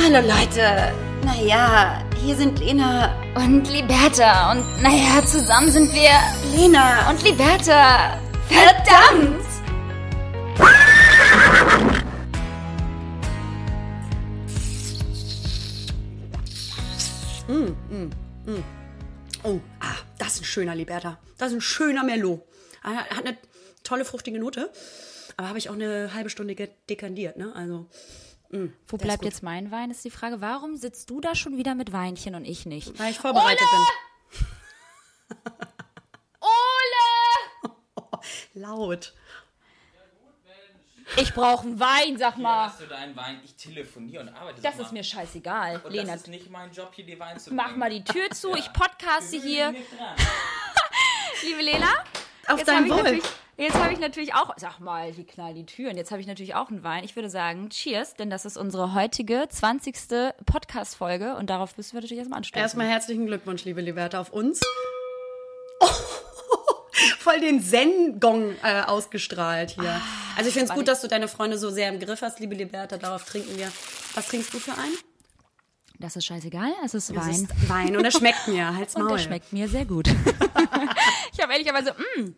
Hallo Leute. Naja, hier sind Lena Und Liberta. Und naja, zusammen sind wir Lena und Liberta. Verdammt! Oh, ah, das ist ein schöner Liberta. Das ist ein schöner Merlot. Ah, Hat eine tolle fruchtige Note. Aber habe ich auch eine halbe Stunde dekandiert, ne? Also, Wo Der ist bleibt jetzt mein Wein, ist die Frage. Warum sitzt du da schon wieder mit Weinchen und ich nicht? weil ich vorbereitet Ole! bin. Laut. Ich brauche einen Wein, sag mal. Hast du deinen Wein? Ich telefoniere und arbeite. Das ist mir scheißegal. Und Lena, das ist nicht mein Job, hier die Wein zu mach bringen. mal die Tür zu. Ich podcaste hier. Nicht dran. Liebe Lena, Auf jetzt dein habe ich, Wohl. natürlich- jetzt habe ich natürlich auch, sag mal, wie knall die Türen. Jetzt habe ich natürlich auch einen Wein. Ich würde sagen, cheers, denn das ist unsere heutige 20. Podcast-Folge und darauf müssen wir natürlich erstmal anstoßen. Erstmal herzlichen Glückwunsch, liebe Liberta, auf uns. Oh, voll den Zen-Gong äh, ausgestrahlt hier. Also ich finde es gut, dass du deine Freunde so sehr im Griff hast, liebe Liberta. Darauf trinken wir. Was trinkst du für einen? Das ist scheißegal, es ist Wein. ist Wein und er schmeckt mir. Halt's Und Maul. der schmeckt mir sehr gut. ich habe ehrlicherweise, mh,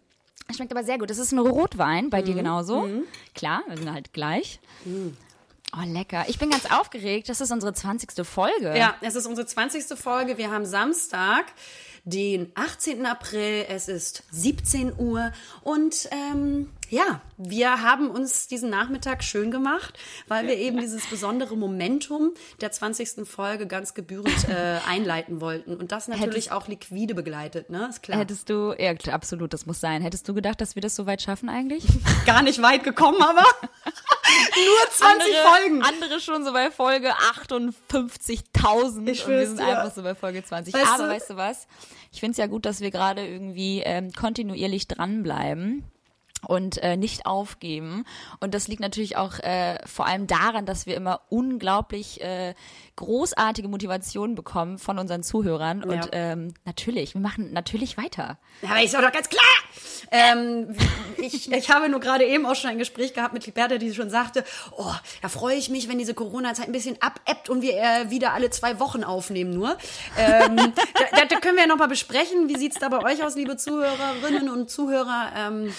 er schmeckt aber sehr gut. Das ist ein Rotwein, bei Mhm. dir genauso. Klar, wir sind halt gleich. Oh, lecker. Ich bin ganz aufgeregt. Das ist unsere 20. Folge. Ja, es ist unsere 20. Folge. Wir haben Samstag, den 18. April. Es ist 17 Uhr. Und ähm, ja, wir haben uns diesen Nachmittag schön gemacht, weil wir eben dieses besondere Momentum der 20. Folge ganz gebührend äh, einleiten wollten. Und das natürlich Hättest- auch liquide begleitet, ne? Ist klar. Hättest du, ja, absolut, das muss sein. Hättest du gedacht, dass wir das so weit schaffen eigentlich? gar nicht weit gekommen, aber nur 20 Folgen. Andere schon so bei Folge 58.000 Ich und wir sind dir. einfach so bei Folge 20. Weißt Aber du- weißt du was? Ich finde es ja gut, dass wir gerade irgendwie ähm, kontinuierlich dranbleiben und äh, nicht aufgeben. Und das liegt natürlich auch äh, vor allem daran, dass wir immer unglaublich äh, großartige Motivationen bekommen von unseren Zuhörern. Und ähm, natürlich, wir machen natürlich weiter. Ja, aber ist doch ganz klar. Ähm, ich, ich habe nur gerade eben auch schon ein Gespräch gehabt mit Liberta, die schon sagte, oh, da freue ich mich, wenn diese Corona-Zeit ein bisschen abebbt und wir äh, wieder alle zwei Wochen aufnehmen nur. Ähm, da, da können wir ja noch mal besprechen. Wie sieht's da bei euch aus, liebe Zuhörerinnen und Zuhörer? Ähm,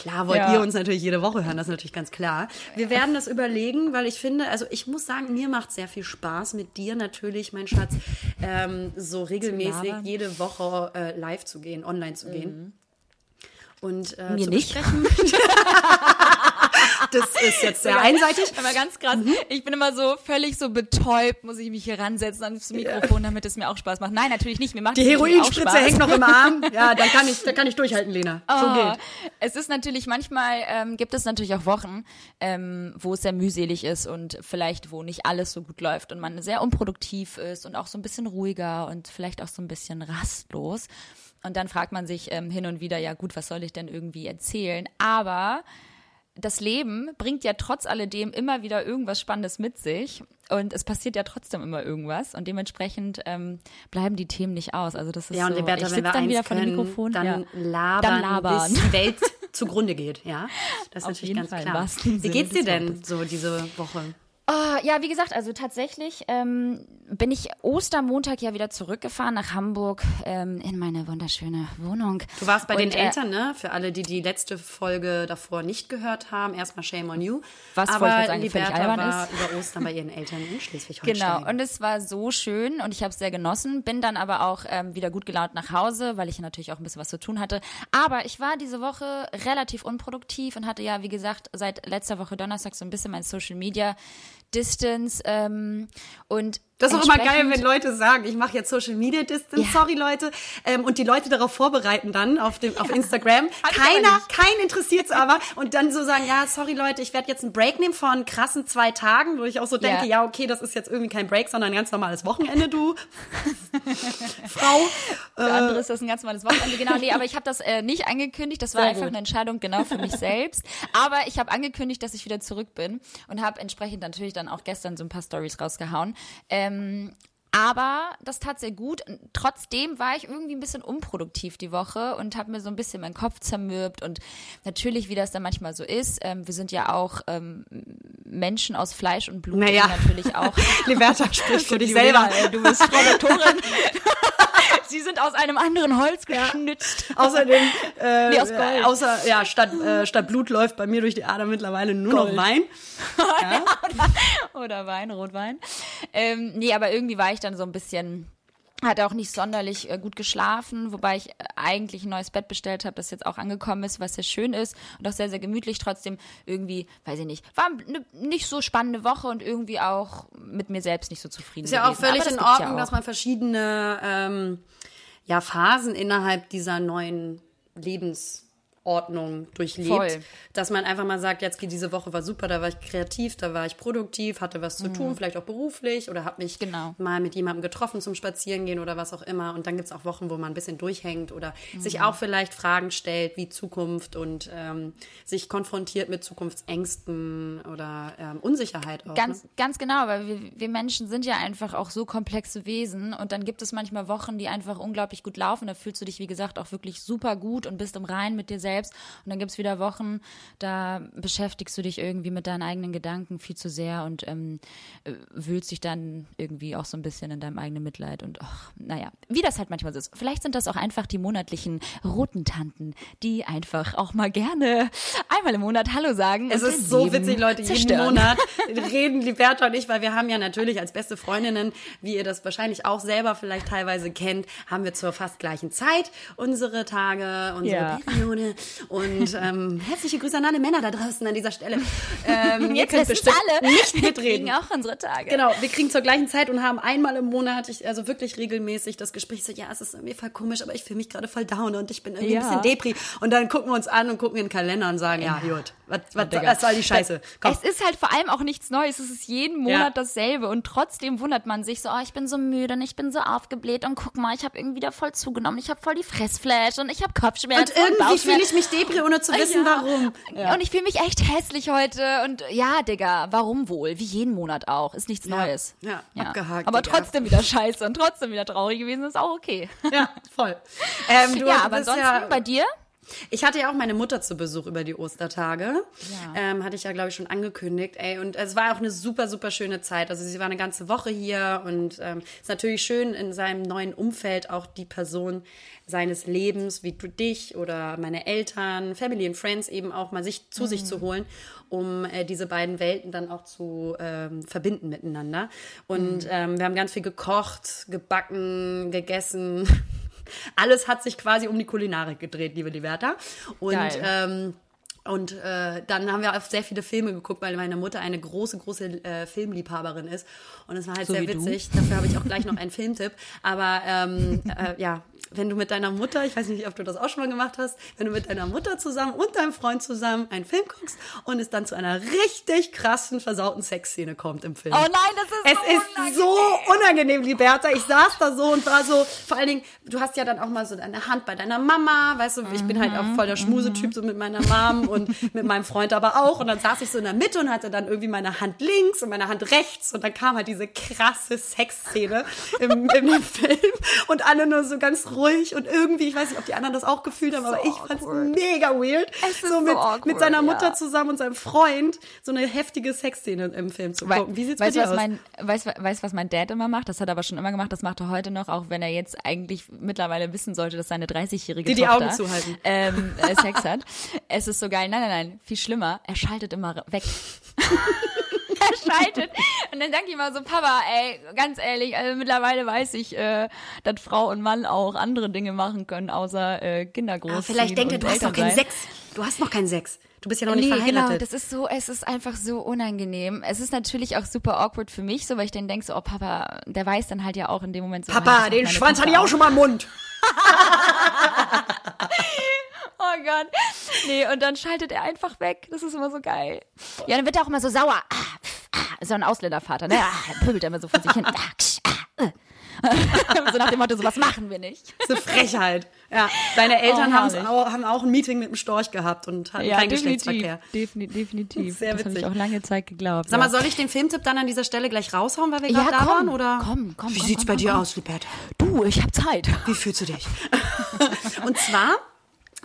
Klar wollt Ja. ihr uns natürlich jede Woche hören, das ist natürlich ganz klar. Wir werden das überlegen, weil ich finde, also ich muss sagen, mir macht sehr viel Spaß mit dir natürlich, mein Schatz, ähm, so regelmäßig jede Woche äh, live zu gehen, online zu gehen. Und äh, Mir zu nicht. besprechen. das ist jetzt sehr einseitig. Aber ganz krass, Mhm. ich bin immer so völlig so betäubt, muss ich mich hier ransetzen ans Mikrofon, damit es mir auch Spaß macht. Nein, natürlich nicht. Mir macht Die Heroinspritze hängt noch im Arm. Ja, dann kann ich, dann kann ich durchhalten, Lena. So Ah, geht. Es ist natürlich, manchmal ähm, gibt es natürlich auch Wochen, ähm, wo es sehr mühselig ist und vielleicht, wo nicht alles so gut läuft und man sehr unproduktiv ist und auch so ein bisschen ruhiger und vielleicht auch so ein bisschen rastlos. Und dann fragt man sich ähm, hin und wieder, ja gut, was soll ich denn irgendwie erzählen? Aber das Leben bringt ja trotz alledem immer wieder irgendwas Spannendes mit sich und es passiert ja trotzdem immer irgendwas und dementsprechend ähm, bleiben die Themen nicht aus. Also das ist Ja, und so, Liberta, ich wenn sitz wir dann wieder vor dem Mikrofon, dann, ja. labern, Dann labern. bis die Welt zugrunde geht. Ja, das ist Auf natürlich ganz Fall, klar. Wie geht's dir denn so diese Woche? Ah, ja, wie gesagt, also tatsächlich ähm, bin ich Ostermontag ja wieder zurückgefahren nach Hamburg ähm, in meine wunderschöne Wohnung. Du warst bei den Und, äh, Eltern, ne? Für alle, die die letzte Folge davor nicht gehört haben, erstmal Shame on you. Was, Aber ich sagen, Liberta albern war ist. über Ostern bei ihren Eltern in Schleswig-Holstein. Genau, und es war so schön und ich habe es sehr genossen, bin dann aber auch ähm, wieder gut gelaunt nach Hause, weil ich natürlich auch ein bisschen was zu tun hatte. Aber ich war diese Woche relativ unproduktiv und hatte ja, wie gesagt, seit letzter Woche Donnerstag so ein bisschen mein Social Media Distance ähm, und Das ist auch immer geil, wenn Leute sagen, ich mache jetzt Social Media Distance, Ja. sorry Leute, ähm, und die Leute darauf vorbereiten dann auf, dem, auf Instagram. Aber Keiner, keinen interessiert's aber und dann so sagen, ja, sorry Leute, ich werde jetzt einen Break nehmen von krassen zwei Tagen, wo ich auch so denke, Ja. ja, okay, das ist jetzt irgendwie kein Break, sondern ein ganz normales Wochenende, du Frau. Für andere ist das ein ganz normales Wochenende. Genau, nee, aber ich habe das äh, nicht angekündigt. Das war einfach gut. eine Entscheidung genau für mich selbst. Aber ich habe angekündigt, dass ich wieder zurück bin und habe entsprechend natürlich dann auch gestern so ein paar Stories rausgehauen. Ähm, Aber das tat sehr gut. Trotzdem war ich irgendwie ein bisschen unproduktiv die Woche und habe mir so ein bisschen meinen Kopf zermürbt. Und natürlich, wie das dann manchmal so ist, ähm, wir sind ja auch ähm, Menschen aus Fleisch und Blut. Naja. die natürlich auch. Liberta spricht für dich selber. äh, Du bist Produktorin. Sie sind aus einem anderen Holz geschnitzt. Außerdem, äh, Nee, aus Gold. außer, ja, statt, äh, statt Blut läuft bei mir durch die Ader mittlerweile nur Gold. noch Wein. Oder Wein, Rotwein. Ähm, nee, aber irgendwie war ich dann so ein bisschen, hatte auch nicht sonderlich äh, gut geschlafen, wobei ich äh, eigentlich ein neues Bett bestellt habe, das jetzt auch angekommen ist, was sehr schön ist und auch sehr, sehr gemütlich. Trotzdem irgendwie, weiß ich nicht, war eine nicht so spannende Woche und irgendwie auch mit mir selbst nicht so zufrieden. Ist ja auch gewesen. völlig Aber das in Ordnung, ja dass auch. man verschiedene ähm, ja, Phasen innerhalb dieser neuen Lebensordnung durchlebt. Voll. Dass man einfach mal sagt, jetzt geht diese Woche war super, da war ich kreativ, da war ich produktiv, hatte was zu tun, vielleicht auch beruflich oder habe mich Mhm. Genau. mal mit jemandem getroffen zum Spazierengehen oder was auch immer. Und dann gibt es auch Wochen, wo man ein bisschen durchhängt oder Mhm. sich auch vielleicht Fragen stellt, wie Zukunft und ähm, sich konfrontiert mit Zukunftsängsten oder ähm, Unsicherheit auch. Ganz, ne? ganz genau, weil wir, wir Menschen sind ja einfach auch so komplexe Wesen und dann gibt es manchmal Wochen, die einfach unglaublich gut laufen. Da fühlst du dich, wie gesagt, auch wirklich super gut und bist im Reinen mit dir selbst. Und dann gibt es wieder Wochen, da beschäftigst du dich irgendwie mit deinen eigenen Gedanken viel zu sehr und ähm, äh, wühlst dich dann irgendwie auch so ein bisschen in deinem eigenen Mitleid. Und ach, naja, wie das halt manchmal so ist. Vielleicht sind das auch einfach die monatlichen roten Tanten, die einfach auch mal gerne einmal im Monat Hallo sagen. Es ist so witzig, Leute. Jeden zerstören. Monat reden Liberta und ich, weil wir haben ja natürlich als beste Freundinnen, wie ihr das wahrscheinlich auch selber vielleicht teilweise kennt, haben wir zur fast gleichen Zeit unsere Tage, unsere Ja. Periode. Und ähm, herzliche Grüße an alle Männer da draußen an dieser Stelle. Ähm, ihr Jetzt könnt wissen bestimmt alle, nicht wir mitreden. kriegen auch unsere Tage. Genau, wir kriegen zur gleichen Zeit und haben einmal im Monat, ich, also wirklich regelmäßig das Gespräch so, ja, es ist irgendwie voll komisch, aber ich fühle mich gerade voll down und ich bin irgendwie Ja. ein bisschen Depri. Und dann gucken wir uns an und gucken in den Kalender und sagen, ja, gut, was, was, Digga. was soll die Scheiße? Komm. Es ist halt vor allem auch nichts Neues. Es ist jeden Monat Ja. dasselbe und trotzdem wundert man sich so, oh, ich bin so müde und ich bin so aufgebläht und guck mal, ich habe irgendwie wieder voll zugenommen. Ich habe voll die Fressflash und ich habe Kopfschmerzen Und irgendwie fühle Bauchschmerzen. Ich mich Depri, ohne zu wissen, Ja. warum. Und ich fühle mich echt hässlich heute. Und ja, Digga, warum wohl? Wie jeden Monat auch. Ist nichts Ja. Neues. Ja, abgehakt, Aber Digga. trotzdem wieder scheiße und trotzdem wieder traurig gewesen. Ist auch okay. Ja, voll. Ähm, ja, aber ansonsten ja, bei dir? Ich hatte ja auch meine Mutter zu Besuch über die Ostertage. Ja. Ähm, hatte ich ja, glaube ich, schon angekündigt. Ey, und es war auch eine super, super schöne Zeit. Also sie war eine ganze Woche hier und ähm, ist natürlich schön, in seinem neuen Umfeld auch die Person seines Lebens, wie du dich oder meine Eltern, Family and Friends eben auch mal sich zu sich zu holen, um äh, diese beiden Welten dann auch zu ähm, verbinden miteinander. Und ähm, wir haben ganz viel gekocht, gebacken, gegessen. Alles hat sich quasi um die Kulinarik gedreht, liebe Liberta. Und Geil. ähm, und äh, dann haben wir auch sehr viele Filme geguckt, weil meine Mutter eine große, große äh, Filmliebhaberin ist. Und es war halt So sehr wie du. witzig. Dafür habe ich auch gleich noch einen Filmtipp. Aber ähm, äh, ja, wenn du mit deiner Mutter, ich weiß nicht, ob du das auch schon mal gemacht hast, wenn du mit deiner Mutter zusammen und deinem Freund zusammen einen Film guckst und es dann zu einer richtig krassen, versauten Sexszene kommt im Film. Oh nein, das ist Es so ist unangenehm. so unangenehm, Liberta. Ich saß da so und war so, vor allen Dingen, du hast ja dann auch mal so deine Hand bei deiner Mama, weißt du, ich bin halt auch voll der Schmusetyp, so mit meiner Mom und mit meinem Freund aber auch. Und dann saß ich so in der Mitte und hatte dann irgendwie meine Hand links und meine Hand rechts und dann kam halt diese krasse Sexszene im, im Film und alle nur so ganz ruhig und irgendwie, ich weiß nicht, ob die anderen das auch gefühlt haben, aber ich fand's awkward. mega weird, Es so so mit, awkward, mit seiner Mutter ja. zusammen und seinem Freund so eine heftige Sexszene im Film zu gucken. Wie sieht's weißt, bei dir was aus? Mein, weißt, weißt, was mein Dad immer macht? Das hat er aber schon immer gemacht. Das macht er heute noch, auch wenn er jetzt eigentlich mittlerweile wissen sollte, dass seine 30-jährige Die die Tochter Augen zuhalten. Ähm, äh, Sex hat. Es ist so geil. Nein, nein, nein. Viel schlimmer. Er schaltet immer weg. er schaltet. Und dann denke ich mal so, Papa, ey, ganz ehrlich, also mittlerweile weiß ich, äh, dass Frau und Mann auch andere Dinge machen können, außer äh, Kinder großziehen. Ah, vielleicht denkt er, du hast noch keinen. Sex. Du hast noch keinen Sex. Du bist ja noch nicht nee, verheiratet. genau, das ist so, es ist einfach so unangenehm. Es ist natürlich auch super awkward für mich, so weil ich dann denke so, oh Papa, der weiß dann halt ja auch in dem Moment so. Papa, das den Schwanz hatte ich auch schon mal im Mund. Oh Gott. Nee, und dann schaltet er einfach weg. Das ist immer so geil. Ja, dann wird er auch immer so sauer. Ah, ah, so ein Ausländervater, ne? Ah, pöbelt er immer so vor sich hin. Ah, ah, äh. so nach dem Motto, sowas machen wir nicht. Das ist eine Frechheit. Ja, deine Eltern Oh, auch, haben auch ein Meeting mit dem Storch gehabt und hatten keinen Geschlechtsverkehr. Definitiv, definitiv. Sehr das habe ich auch lange Zeit geglaubt. Sag mal, ja. soll ich den Filmtipp dann an dieser Stelle gleich raushauen, weil wir Ja, gerade da waren? Oder? komm, komm, Wie komm, sieht's komm, bei komm, dir komm. aus, Liberta? du, ich habe Zeit. Wie fühlst du dich? und zwar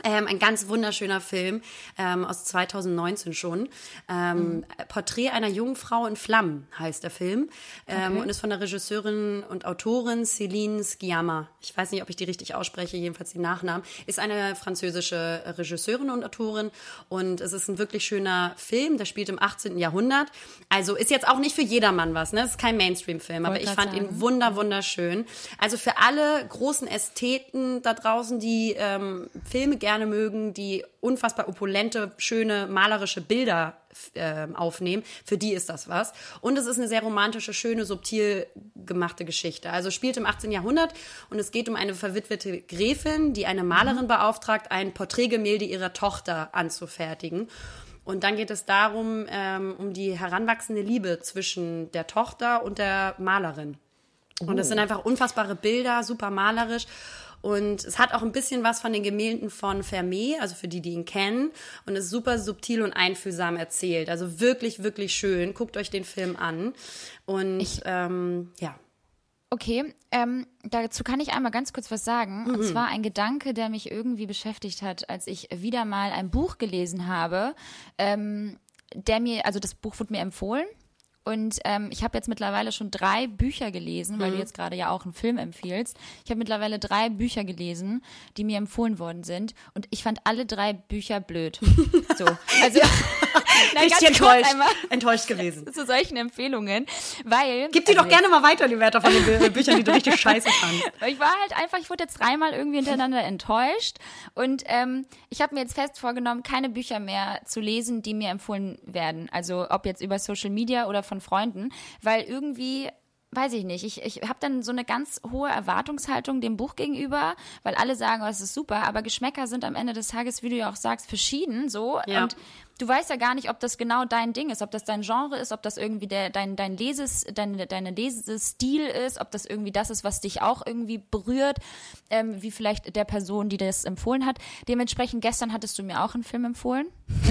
ähm, ein ganz wunderschöner Film ähm, aus 2019 schon. Ähm, Porträt einer jungen Frau in Flammen heißt der Film ähm, Okay. und ist von der Regisseurin und Autorin Céline Sciamma. Ich weiß nicht, ob ich die richtig ausspreche, jedenfalls die Nachnamen. Ist eine französische Regisseurin und Autorin und es ist ein wirklich schöner Film. Der spielt im 18. Jahrhundert. Also ist jetzt auch nicht für jedermann was. Ne? Es ist kein Mainstream-Film, aber ich fand ihn sagen. wunder, wunderschön. Also für alle großen Ästheten da draußen, die ähm, Filme gerne mögen, die unfassbar opulente, schöne, malerische Bilder ähm, aufnehmen, für die ist das was. Und es ist eine sehr romantische, schöne, subtil gemachte Geschichte. Also spielt im 18. Jahrhundert und es geht um eine verwitwete Gräfin, die eine Malerin beauftragt, ein Porträtgemälde ihrer Tochter anzufertigen. Und dann geht es darum, ähm, um die heranwachsende Liebe zwischen der Tochter und der Malerin. Und es sind einfach unfassbare Bilder, super malerisch. Und es hat auch ein bisschen was von den Gemälden von Vermeer, also für die, die ihn kennen. Und ist super subtil und einfühlsam erzählt. Also wirklich, wirklich schön. Guckt euch den Film an. Und ähm, ja. Okay, ähm, dazu kann ich einmal ganz kurz was sagen. Und zwar ein Gedanke, der mich irgendwie beschäftigt hat, als ich wieder mal ein Buch gelesen habe, ähm, der mir, also das Buch wurde mir empfohlen. Und ähm, ich habe jetzt mittlerweile schon drei Bücher gelesen, weil du jetzt gerade ja auch einen Film empfiehlst. Ich habe mittlerweile drei Bücher gelesen, die mir empfohlen worden sind. Und ich fand alle drei Bücher blöd. So. Also, Nein, Richtig enttäuscht, enttäuscht gewesen. zu solchen Empfehlungen, weil. Gib die also doch gerne mal weiter, die Werte von den Bü- Büchern, die du richtig scheiße fandst. Ich war halt einfach, ich wurde jetzt dreimal irgendwie hintereinander enttäuscht und ähm, ich habe mir jetzt fest vorgenommen, keine Bücher mehr zu lesen, die mir empfohlen werden. Also ob jetzt über Social Media oder von Freunden, weil irgendwie weiß ich nicht, ich, ich habe dann so eine ganz hohe Erwartungshaltung dem Buch gegenüber, weil alle sagen, oh, es ist super, aber Geschmäcker sind am Ende des Tages, wie du ja auch sagst, verschieden so Ja. und du weißt ja gar nicht, ob das genau dein Ding ist, ob das dein Genre ist, ob das irgendwie der, dein, dein Leses, deine, deine Lesestil ist, ob das irgendwie das ist, was dich auch irgendwie berührt, ähm, wie vielleicht der Person, die das empfohlen hat. Dementsprechend, gestern hattest du mir auch einen Film empfohlen.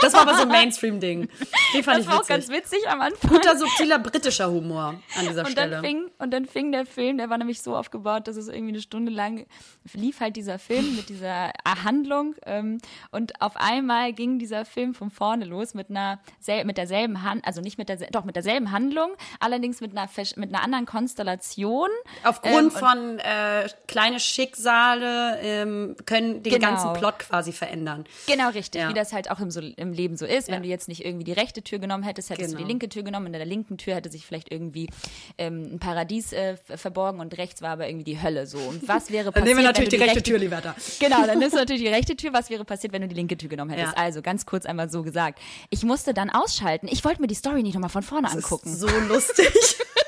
Das war aber so ein Mainstream-Ding. Fand Das ich war auch ganz witzig. witzig am Anfang. Guter, subtiler britischer Humor an dieser Und Stelle. dann, fing, und dann fing der Film, der war nämlich so aufgebaut, dass es irgendwie eine Stunde lang lief halt dieser Film mit dieser Handlung. Ähm, und auf einmal ging dieser Film von vorne los mit einer mit derselben Hand, also nicht mit der doch mit derselben Handlung, allerdings mit einer mit einer anderen Konstellation. Aufgrund Ähm, und- von äh, kleine Schicksale ähm, können den Genau. ganzen Plot quasi verändern. Genau, richtig, Ja. wie das halt auch im, so, im Leben so ist. Ja. Wenn du jetzt nicht irgendwie die rechte Tür genommen hättest, hättest du Genau. die linke Tür genommen. In der linken Tür hätte sich vielleicht irgendwie ähm, ein Paradies äh, verborgen und rechts war aber irgendwie die Hölle so. Und was wäre Dann passiert, nehmen wir natürlich die du rechte Tür, Liberta. Genau, dann nimmst du natürlich die rechte Tür. Was wäre passiert, wenn du die linke Tür genommen hättest? Ja. Also, ganz kurz einmal so gesagt. Ich musste dann ausschalten. Ich wollte mir die Story nicht nochmal von vorne angucken. So lustig.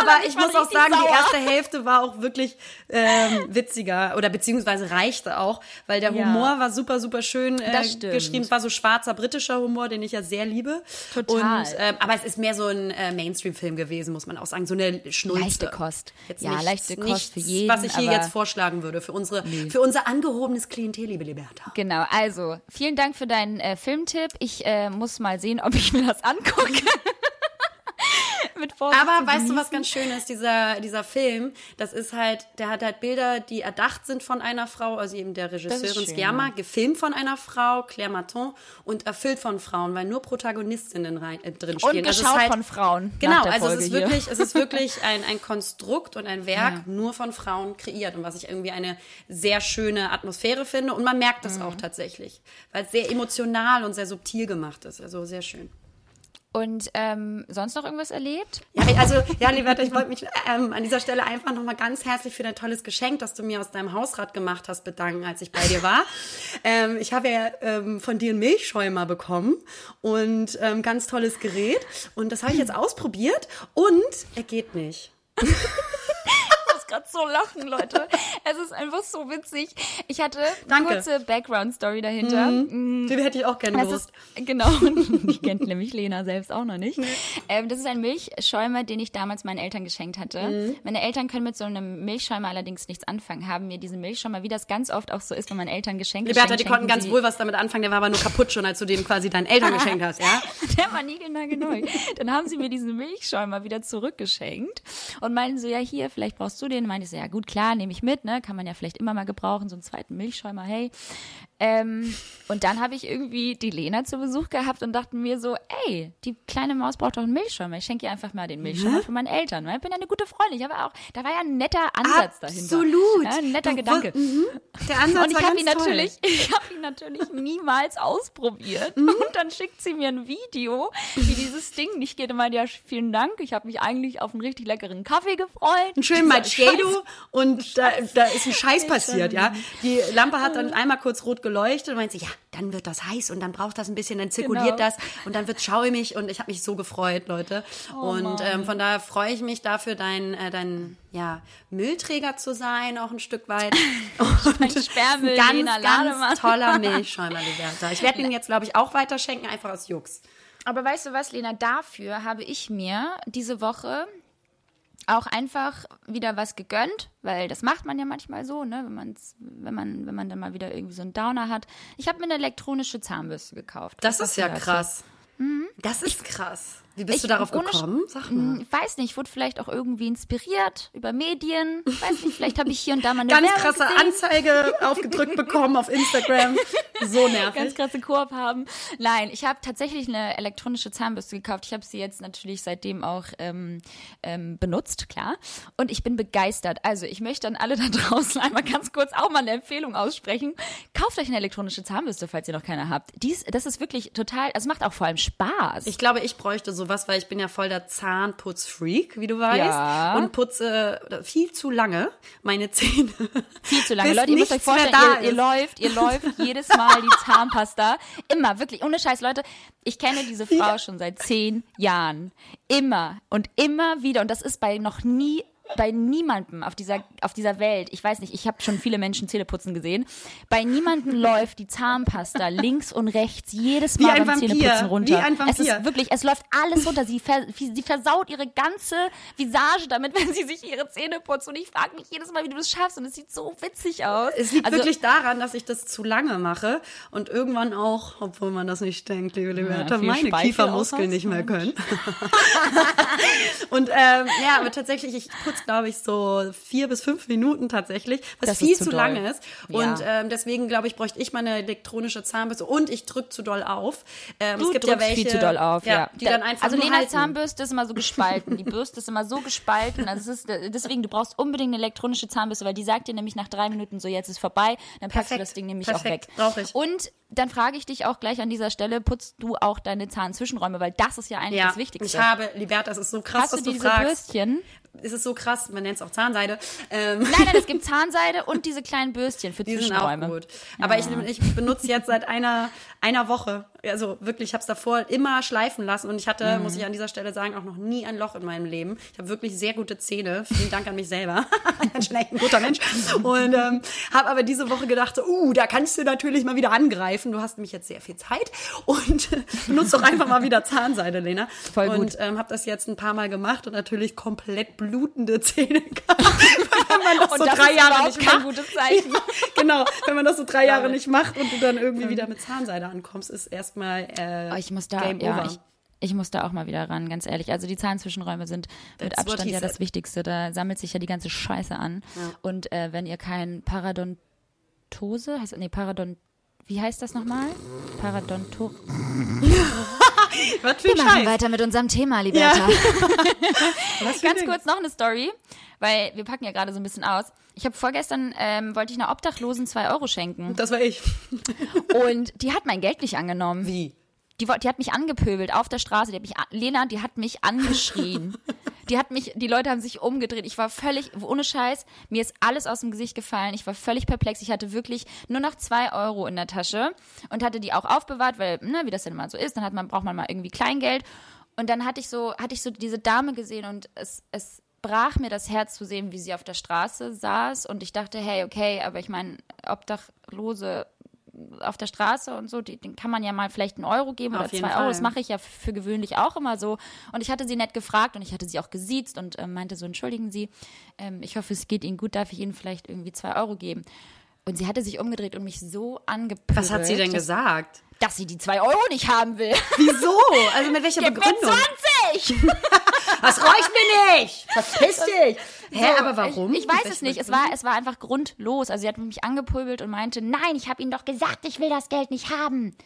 Aber ich muss auch sagen, die sauer. erste Hälfte war auch wirklich ähm, witziger oder beziehungsweise reichte auch, weil der Ja. Humor war super, super schön äh, geschrieben. Es war so schwarzer britischer Humor, den ich ja sehr liebe. Total. Und, ähm, aber es ist mehr so ein äh, Mainstream-Film gewesen, muss man auch sagen. So eine Schnulze. Leichte Kost. Jetzt Ja, nichts, leichte Kost nichts, für jeden, Was ich hier jetzt vorschlagen würde für unsere, für unser angehobenes Klientel, liebe Liberta. Genau, also vielen Dank für deinen äh, Filmtipp. Ich äh, muss mal sehen, ob ich mir das angucke. Aber weißt du, was ganz schön ist? Dieser, dieser Film, das ist halt, der hat halt Bilder, die erdacht sind von einer Frau, also eben der Regisseurin Sciamma, gefilmt von einer Frau, Claire Maton, und erfüllt von Frauen, weil nur Protagonistinnen rein, äh, drin Und stehen. geschaut Also es ist halt, von Frauen. Genau, also es ist hier. wirklich, es ist wirklich ein, ein Konstrukt und ein Werk Ja. nur von Frauen kreiert und was ich irgendwie eine sehr schöne Atmosphäre finde und man merkt es Mhm. auch tatsächlich, weil es sehr emotional und sehr subtil gemacht ist, also sehr schön. Und ähm, sonst noch irgendwas erlebt? Ja, also, ja, Liberta, ich wollte mich ähm, an dieser Stelle einfach nochmal ganz herzlich für dein tolles Geschenk, das du mir aus deinem Hausrat gemacht hast, bedanken, als ich bei dir war. ähm, ich habe ja ähm, von dir einen Milchschäumer bekommen und ähm, ganz tolles Gerät. Und das habe ich jetzt ausprobiert und er geht nicht. Gerade so lachen, Leute. Es ist einfach so witzig. Ich hatte eine kurze Background-Story dahinter. Die hätte ich auch gerne Das gewusst. ist, genau, ich kennt nämlich Lena selbst auch noch nicht. Ähm, das ist ein Milchschäumer, den ich damals meinen Eltern geschenkt hatte. Mhm. Meine Eltern können mit so einem Milchschäumer allerdings nichts anfangen, haben mir diesen Milchschäumer, wie das ganz oft auch so ist, wenn man Eltern Geschenke Liberta, die konnten ganz wohl was damit anfangen, der war aber nur kaputt schon, als du dem quasi deinen Eltern geschenkt hast, ja? Der war niegelnagelneu. Dann haben sie mir diesen Milchschäumer wieder zurückgeschenkt und meinten so, ja hier, vielleicht brauchst du den. Meinte ich so, ja gut, klar, nehme ich mit, ne? Kann man ja vielleicht immer mal gebrauchen, so einen zweiten Milchschäumer, hey. Ähm, und dann habe ich irgendwie die Lena zu Besuch gehabt und dachte mir so, ey, die kleine Maus braucht doch einen Milchschäumer. Ich schenke ihr einfach mal den Milchschäumer von meinen Eltern. weil Ich bin ja eine gute Freundin. Ich habe auch, da war ja ein netter Ansatz dahinter. Absolut. Ja, ein netter Du Gedanke. mhm. Der Ansatz Und ich war habe ihn toll. natürlich, ich habe ihn natürlich niemals ausprobiert. Mhm. Und dann schickt sie mir ein Video, wie dieses Ding nicht geht. Und meinte, ja, vielen Dank. Ich habe mich eigentlich auf einen richtig leckeren Kaffee gefreut. Einen schönen Machado und da, da ist ein Scheiß passiert, ja. Die Lampe hat dann einmal kurz rot geleuchtet und meinte, sie, ja, dann wird das heiß und dann braucht das ein bisschen, dann zirkuliert Genau. das und dann wird schaumig und ich habe mich so gefreut, Leute. Oh und ähm, von daher freue ich mich dafür, dein, äh, dein ja, Müllträger zu sein, auch ein Stück weit. Und Mein Sperrmüll, ganz, ganz Lademann. toller Milchschäumer, Liberta. Ich werde ihn jetzt, glaube ich, auch weiter schenken, einfach aus Jux. Aber weißt du was, Lena, dafür habe ich mir diese Woche auch einfach wieder was gegönnt, weil das macht man ja manchmal so, ne, wenn man's, wenn man, wenn man dann mal wieder irgendwie so einen Downer hat. Ich habe mir eine elektronische Zahnbürste gekauft. Das ist ja krass. Das ist krass. Wie bist Ich- du darauf gekommen? Sag mal. Ich weiß nicht, ich wurde vielleicht auch irgendwie inspiriert über Medien. Ich weiß nicht, vielleicht habe ich hier und da mal eine Ganz Werbung krasse gesehen. Anzeige aufgedrückt bekommen auf Instagram. So ganz nervig. krasse Koop haben. Nein, ich habe tatsächlich eine elektronische Zahnbürste gekauft. Ich habe sie jetzt natürlich seitdem auch ähm, ähm, benutzt, klar. Und ich bin begeistert. Also ich möchte an alle da draußen einmal ganz kurz auch mal eine Empfehlung aussprechen. Kauft euch eine elektronische Zahnbürste, falls ihr noch keine habt. Dies, das ist wirklich total, also es macht auch vor allem Spaß. Ich glaube, ich bräuchte sowas, weil ich bin ja voll der Zahnputzfreak, wie du weißt. Ja. Und putze viel zu lange meine Zähne. viel zu lange. Leute, ihr müsst euch vorstellen, da ihr, ihr läuft, ihr läuft jedes Mal die Zahnpasta. Immer, wirklich, ohne Scheiß, Leute. Ich kenne diese Frau schon seit zehn Jahren. Immer und immer wieder. Und das ist bei noch nie bei niemandem auf dieser, auf dieser Welt, ich weiß nicht, ich habe schon viele Menschen Zähne putzen gesehen, bei niemandem läuft die Zahnpasta links und rechts jedes Mal beim Vampir, Zähneputzen runter. wie ein Es ist Vampir. wirklich, es läuft alles runter. Sie, ver, sie versaut ihre ganze Visage damit, wenn sie sich ihre Zähne putzt. Und ich frage mich jedes Mal, wie du das schaffst. Und es sieht so witzig aus. Es liegt Also, wirklich daran, dass ich das zu lange mache und irgendwann auch, obwohl man das nicht denkt, liebe Liberta, viel meine Speichel Kiefermuskeln nicht mehr können. und ähm, ja, aber tatsächlich, ich putze, glaube ich, so vier bis fünf Minuten tatsächlich, was Das viel zu zu lange ist. Ja. Und ähm, deswegen, glaube ich, bräuchte ich mal eine elektronische Zahnbürste und ich drücke zu doll auf. Ähm, Du es gibt ja welche, viel zu doll auf, ja. Die dann einfach also Lenas halten. Zahnbürste ist immer so gespalten. Die Bürste ist immer so gespalten. Also es ist, deswegen, du brauchst unbedingt eine elektronische Zahnbürste, weil die sagt dir nämlich nach drei Minuten so, jetzt ist vorbei. Dann packst du Perfekt. das Ding nämlich Perfekt. auch weg. Brauch ich. Und dann frage ich dich auch gleich an dieser Stelle, putzt du auch deine Zahnzwischenräume, weil das ist ja eigentlich Ja, das Wichtigste. ich habe, Liberta, das ist so krass, Hast was du du diese fragst. Bürstchen? Es ist so krass, man nennt es auch Zahnseide. Ähm, Nein, nein, es gibt Zahnseide und diese kleinen Bürstchen für Die sind auch Zwischenräume. gut. Aber ich, ich benutze jetzt seit einer, einer Woche, also wirklich, ich habe es davor immer schleifen lassen und ich hatte, Mhm. muss ich an dieser Stelle sagen, auch noch nie ein Loch in meinem Leben. Ich habe wirklich sehr gute Zähne. Vielen Dank an mich selber. ich bin echt ein guter Mensch. Und ähm, habe aber diese Woche gedacht, so, uh, da kannst du natürlich mal wieder angreifen. Du hast nämlich jetzt sehr viel Zeit und benutzt doch einfach mal wieder Zahnseide, Lena. Voll gut. Und ähm, habe das jetzt ein paar Mal gemacht und natürlich komplett blutende Zähne gehabt. Wenn man das Und so das drei ist Jahre nicht kein macht. gutes Zeichen. genau, wenn man das so drei Jahre nicht macht und du dann irgendwie wieder mit Zahnseide ankommst, ist erstmal äh, Oh, ich muss da, Game ja, over. ich, ich muss da auch mal wieder ran, ganz ehrlich. Also die Zahnzwischenräume sind mit That's Abstand ja das. Wichtigste. Da sammelt sich ja die ganze Scheiße an. Und äh, wenn ihr kein Paradontose, heißt, nee, Paradont, wie heißt das nochmal? Paradonto. Was für Wir ein machen Scheiß. weiter mit unserem Thema, Liberta. Was für Ganz kurz noch eine Story, weil wir packen ja gerade so ein bisschen aus. Ich habe vorgestern, ähm, wollte ich einer Obdachlosen zwei Euro schenken. Das war ich. Und die hat mein Geld nicht angenommen. Wie? Die, die hat mich angepöbelt auf der Straße. Die hat mich, Lena, die hat mich angeschrien. die hat mich, die Leute haben sich umgedreht. Ich war völlig, ohne Scheiß, mir ist alles aus dem Gesicht gefallen. Ich war völlig perplex. Ich hatte wirklich nur noch zwei Euro in der Tasche und hatte die auch aufbewahrt, weil, ne, wie das denn mal so ist, dann hat man, braucht man mal irgendwie Kleingeld. Und dann hatte ich so, hatte ich so diese Dame gesehen und es, es, brach mir das Herz zu sehen, wie sie auf der Straße saß. Und ich dachte, hey, okay, aber ich meine, Obdachlose auf der Straße und so, die, den kann man ja mal vielleicht einen Euro geben Auf oder zwei Euro. Fall. Das mache ich ja für gewöhnlich auch immer so. Und ich hatte sie nett gefragt und ich hatte sie auch gesiezt und ähm, meinte so, entschuldigen Sie, ähm, ich hoffe, es geht Ihnen gut, darf ich Ihnen vielleicht irgendwie zwei Euro geben? Und sie hatte sich umgedreht und mich so angepöbelt. Was hat sie denn gesagt? Dass sie die zwei Euro nicht haben will. Wieso? Also mit welcher Gib mir Begründung? 20! Das reicht mir nicht! Verpiss dich! Hä, So, aber warum? Ich, ich weiß es nicht. Es war, es war einfach grundlos. Also sie hat mich angepöbelt und meinte, nein, ich habe Ihnen doch gesagt, ich will das Geld nicht haben.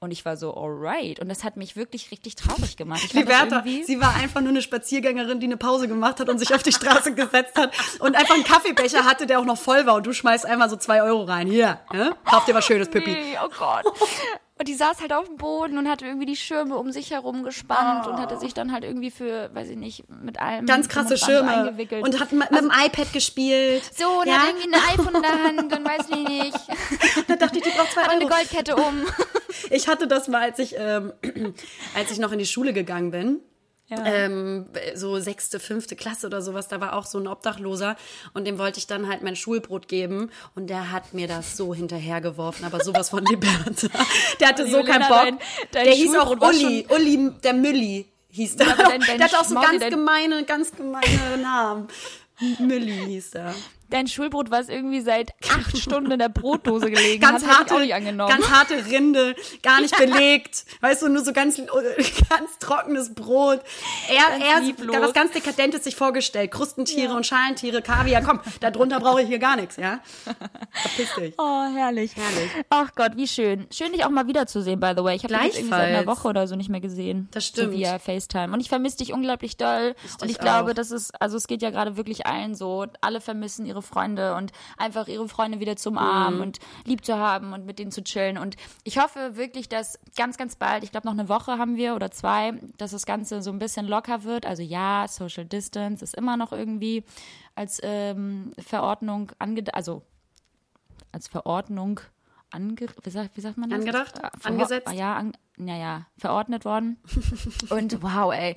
Und ich war so, alright. Und das hat mich wirklich richtig traurig gemacht. Ich Liberta, sie war einfach nur eine Spaziergängerin, die eine Pause gemacht hat und sich auf die Straße gesetzt hat und einfach einen Kaffeebecher hatte, der auch noch voll war und du schmeißt einmal so zwei Euro rein. Hier, ne? kauf dir was Schönes, Pippi. Nee, oh Gott. Und die saß halt auf dem Boden und hatte irgendwie die Schirme um sich herum gespannt und hatte sich dann halt irgendwie für, weiß ich nicht, mit allem Ganz krasse Schirme. eingewickelt. Und hat mit, mit dem iPad gespielt. so, und ja? hat irgendwie ein iPhone in der Hand und weiß ich nicht. Da dachte ich, die braucht zwei Hat eine Euro. Goldkette um. Ich hatte das mal, als ich, ähm, als ich noch in die Schule gegangen bin. Ja. Ähm, so sechste, fünfte Klasse oder sowas, da war auch so ein Obdachloser und dem wollte ich dann halt mein Schulbrot geben und der hat mir das so hinterhergeworfen, aber sowas von Liberta. Der hatte so keinen Bock. dein- dein der hieß auch Uli, Uli, der Mülli hieß der. aber dein- der hatte auch so Schmolli, ganz gemeine, ganz gemeine Namen. Mülli hieß der. Dein Schulbrot, was irgendwie seit acht Stunden in der Brotdose gelegen ganz hat, hab ich harte, auch angenommen. ganz harte Rinde, gar nicht belegt, weißt du, nur so ganz, ganz trockenes Brot. Er, Ganz er was ganz Dekadentes sich vorgestellt. Krustentiere und Schalentiere, Kaviar, komm, darunter brauche ich hier gar nichts, ja? Verpiss dich. Oh, herrlich. Herrlich. Ach Gott, wie schön. Schön, dich auch mal wiederzusehen, by the way. Ich habe dich irgendwie seit einer. Woche oder so nicht mehr gesehen. Das stimmt. So via FaceTime. Und ich vermisse dich unglaublich doll. und dich ich glaube, auch. das ist, also es geht ja gerade wirklich allen so. Alle vermissen ihre Freunde und einfach ihre Freunde wieder zu umarmen Mhm. und lieb zu haben und mit denen zu chillen. Und ich hoffe wirklich, dass ganz, ganz bald, ich glaube noch eine Woche haben wir oder zwei, dass das Ganze so ein bisschen locker wird. Also ja, Social Distance ist immer noch irgendwie als ähm, Verordnung angedacht, also als Verordnung ange wie, sagt, wie sagt man das? Angedacht? Äh, verho- Angesetzt? Ja, an, naja, verordnet worden. Und wow, ey.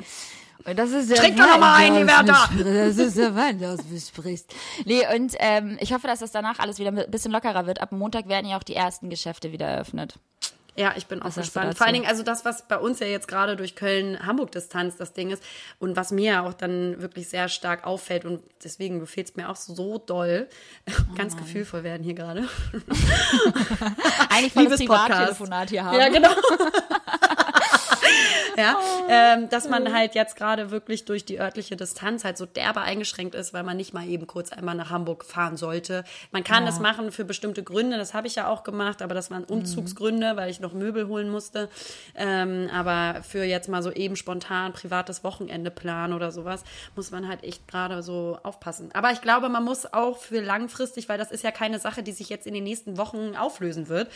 Und das ist ja Trink doch noch mal ein, Liberta! Das ist ja Wein, das du sprichst. Nee, und ähm, ich hoffe, dass das danach alles wieder ein bisschen lockerer wird. Ab Montag werden ja auch die ersten Geschäfte wieder eröffnet. Ja, ich bin auch Was gespannt. Vor allen Dingen, also das, was bei uns ja jetzt gerade durch Köln-Hamburg-Distanz das Ding ist und was mir auch dann wirklich sehr stark auffällt und deswegen gefällt es mir auch so doll. Oh Ganz gefühlvoll werden hier gerade. Eigentlich volles Liebes Privattelefonat hier haben. Ja, genau. ja, Oh. ähm, dass man halt jetzt gerade wirklich durch die örtliche Distanz halt so derbe eingeschränkt ist, weil man nicht mal eben kurz einmal nach Hamburg fahren sollte. Man kann das machen für bestimmte Gründe, das habe ich ja auch gemacht, aber das waren Mhm. Umzugsgründe, weil ich noch Möbel holen musste. Ähm, aber für jetzt mal so eben spontan privates Wochenende planen oder sowas, muss man halt echt gerade so aufpassen. Aber ich glaube, man muss auch für langfristig, weil das ist ja keine Sache, die sich jetzt in den nächsten Wochen auflösen wird.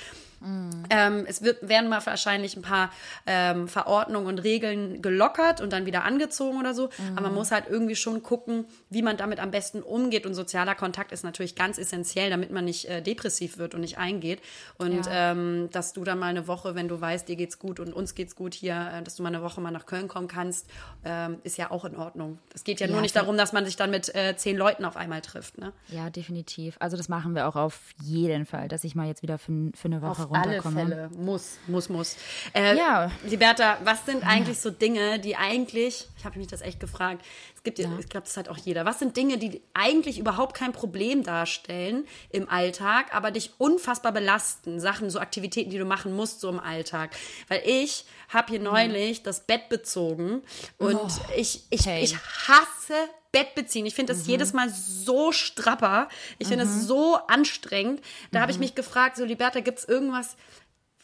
Ähm, es wird, werden mal wahrscheinlich ein paar ähm, Verordnungen und Regeln gelockert und dann wieder angezogen oder so. Aber man muss halt irgendwie schon gucken, wie man damit am besten umgeht. Und sozialer Kontakt ist natürlich ganz essentiell, damit man nicht äh, depressiv wird und nicht eingeht. Und Ja. ähm, dass du dann mal eine Woche, wenn du weißt, dir geht's gut und uns geht's gut hier, äh, dass du mal eine Woche mal nach Köln kommen kannst, ähm, ist ja auch in Ordnung. Es geht ja, Ja, nur nicht darum, dass man sich dann mit äh, zehn Leuten auf einmal trifft. Ne? Ja, definitiv. Also das machen wir auch auf jeden Fall, dass ich mal jetzt wieder für, für eine Woche Auf alle runterkomme. Fälle. Muss, muss, muss. Äh, Ja. Liberta, was sind eigentlich so Dinge, die eigentlich, ich habe mich das echt gefragt, es gibt, ja. ich glaube, das hat auch jeder, was sind Dinge, die eigentlich überhaupt kein Problem darstellen im Alltag, aber dich unfassbar belasten? Sachen, so Aktivitäten, die du machen musst, so im Alltag. Weil ich habe hier neulich das Bett bezogen und ich, ich, Pain. ich hasse Bett beziehen. Ich finde das jedes Mal so strapper. Ich finde es so anstrengend. Da habe ich mich gefragt, so Liberta, gibt es irgendwas,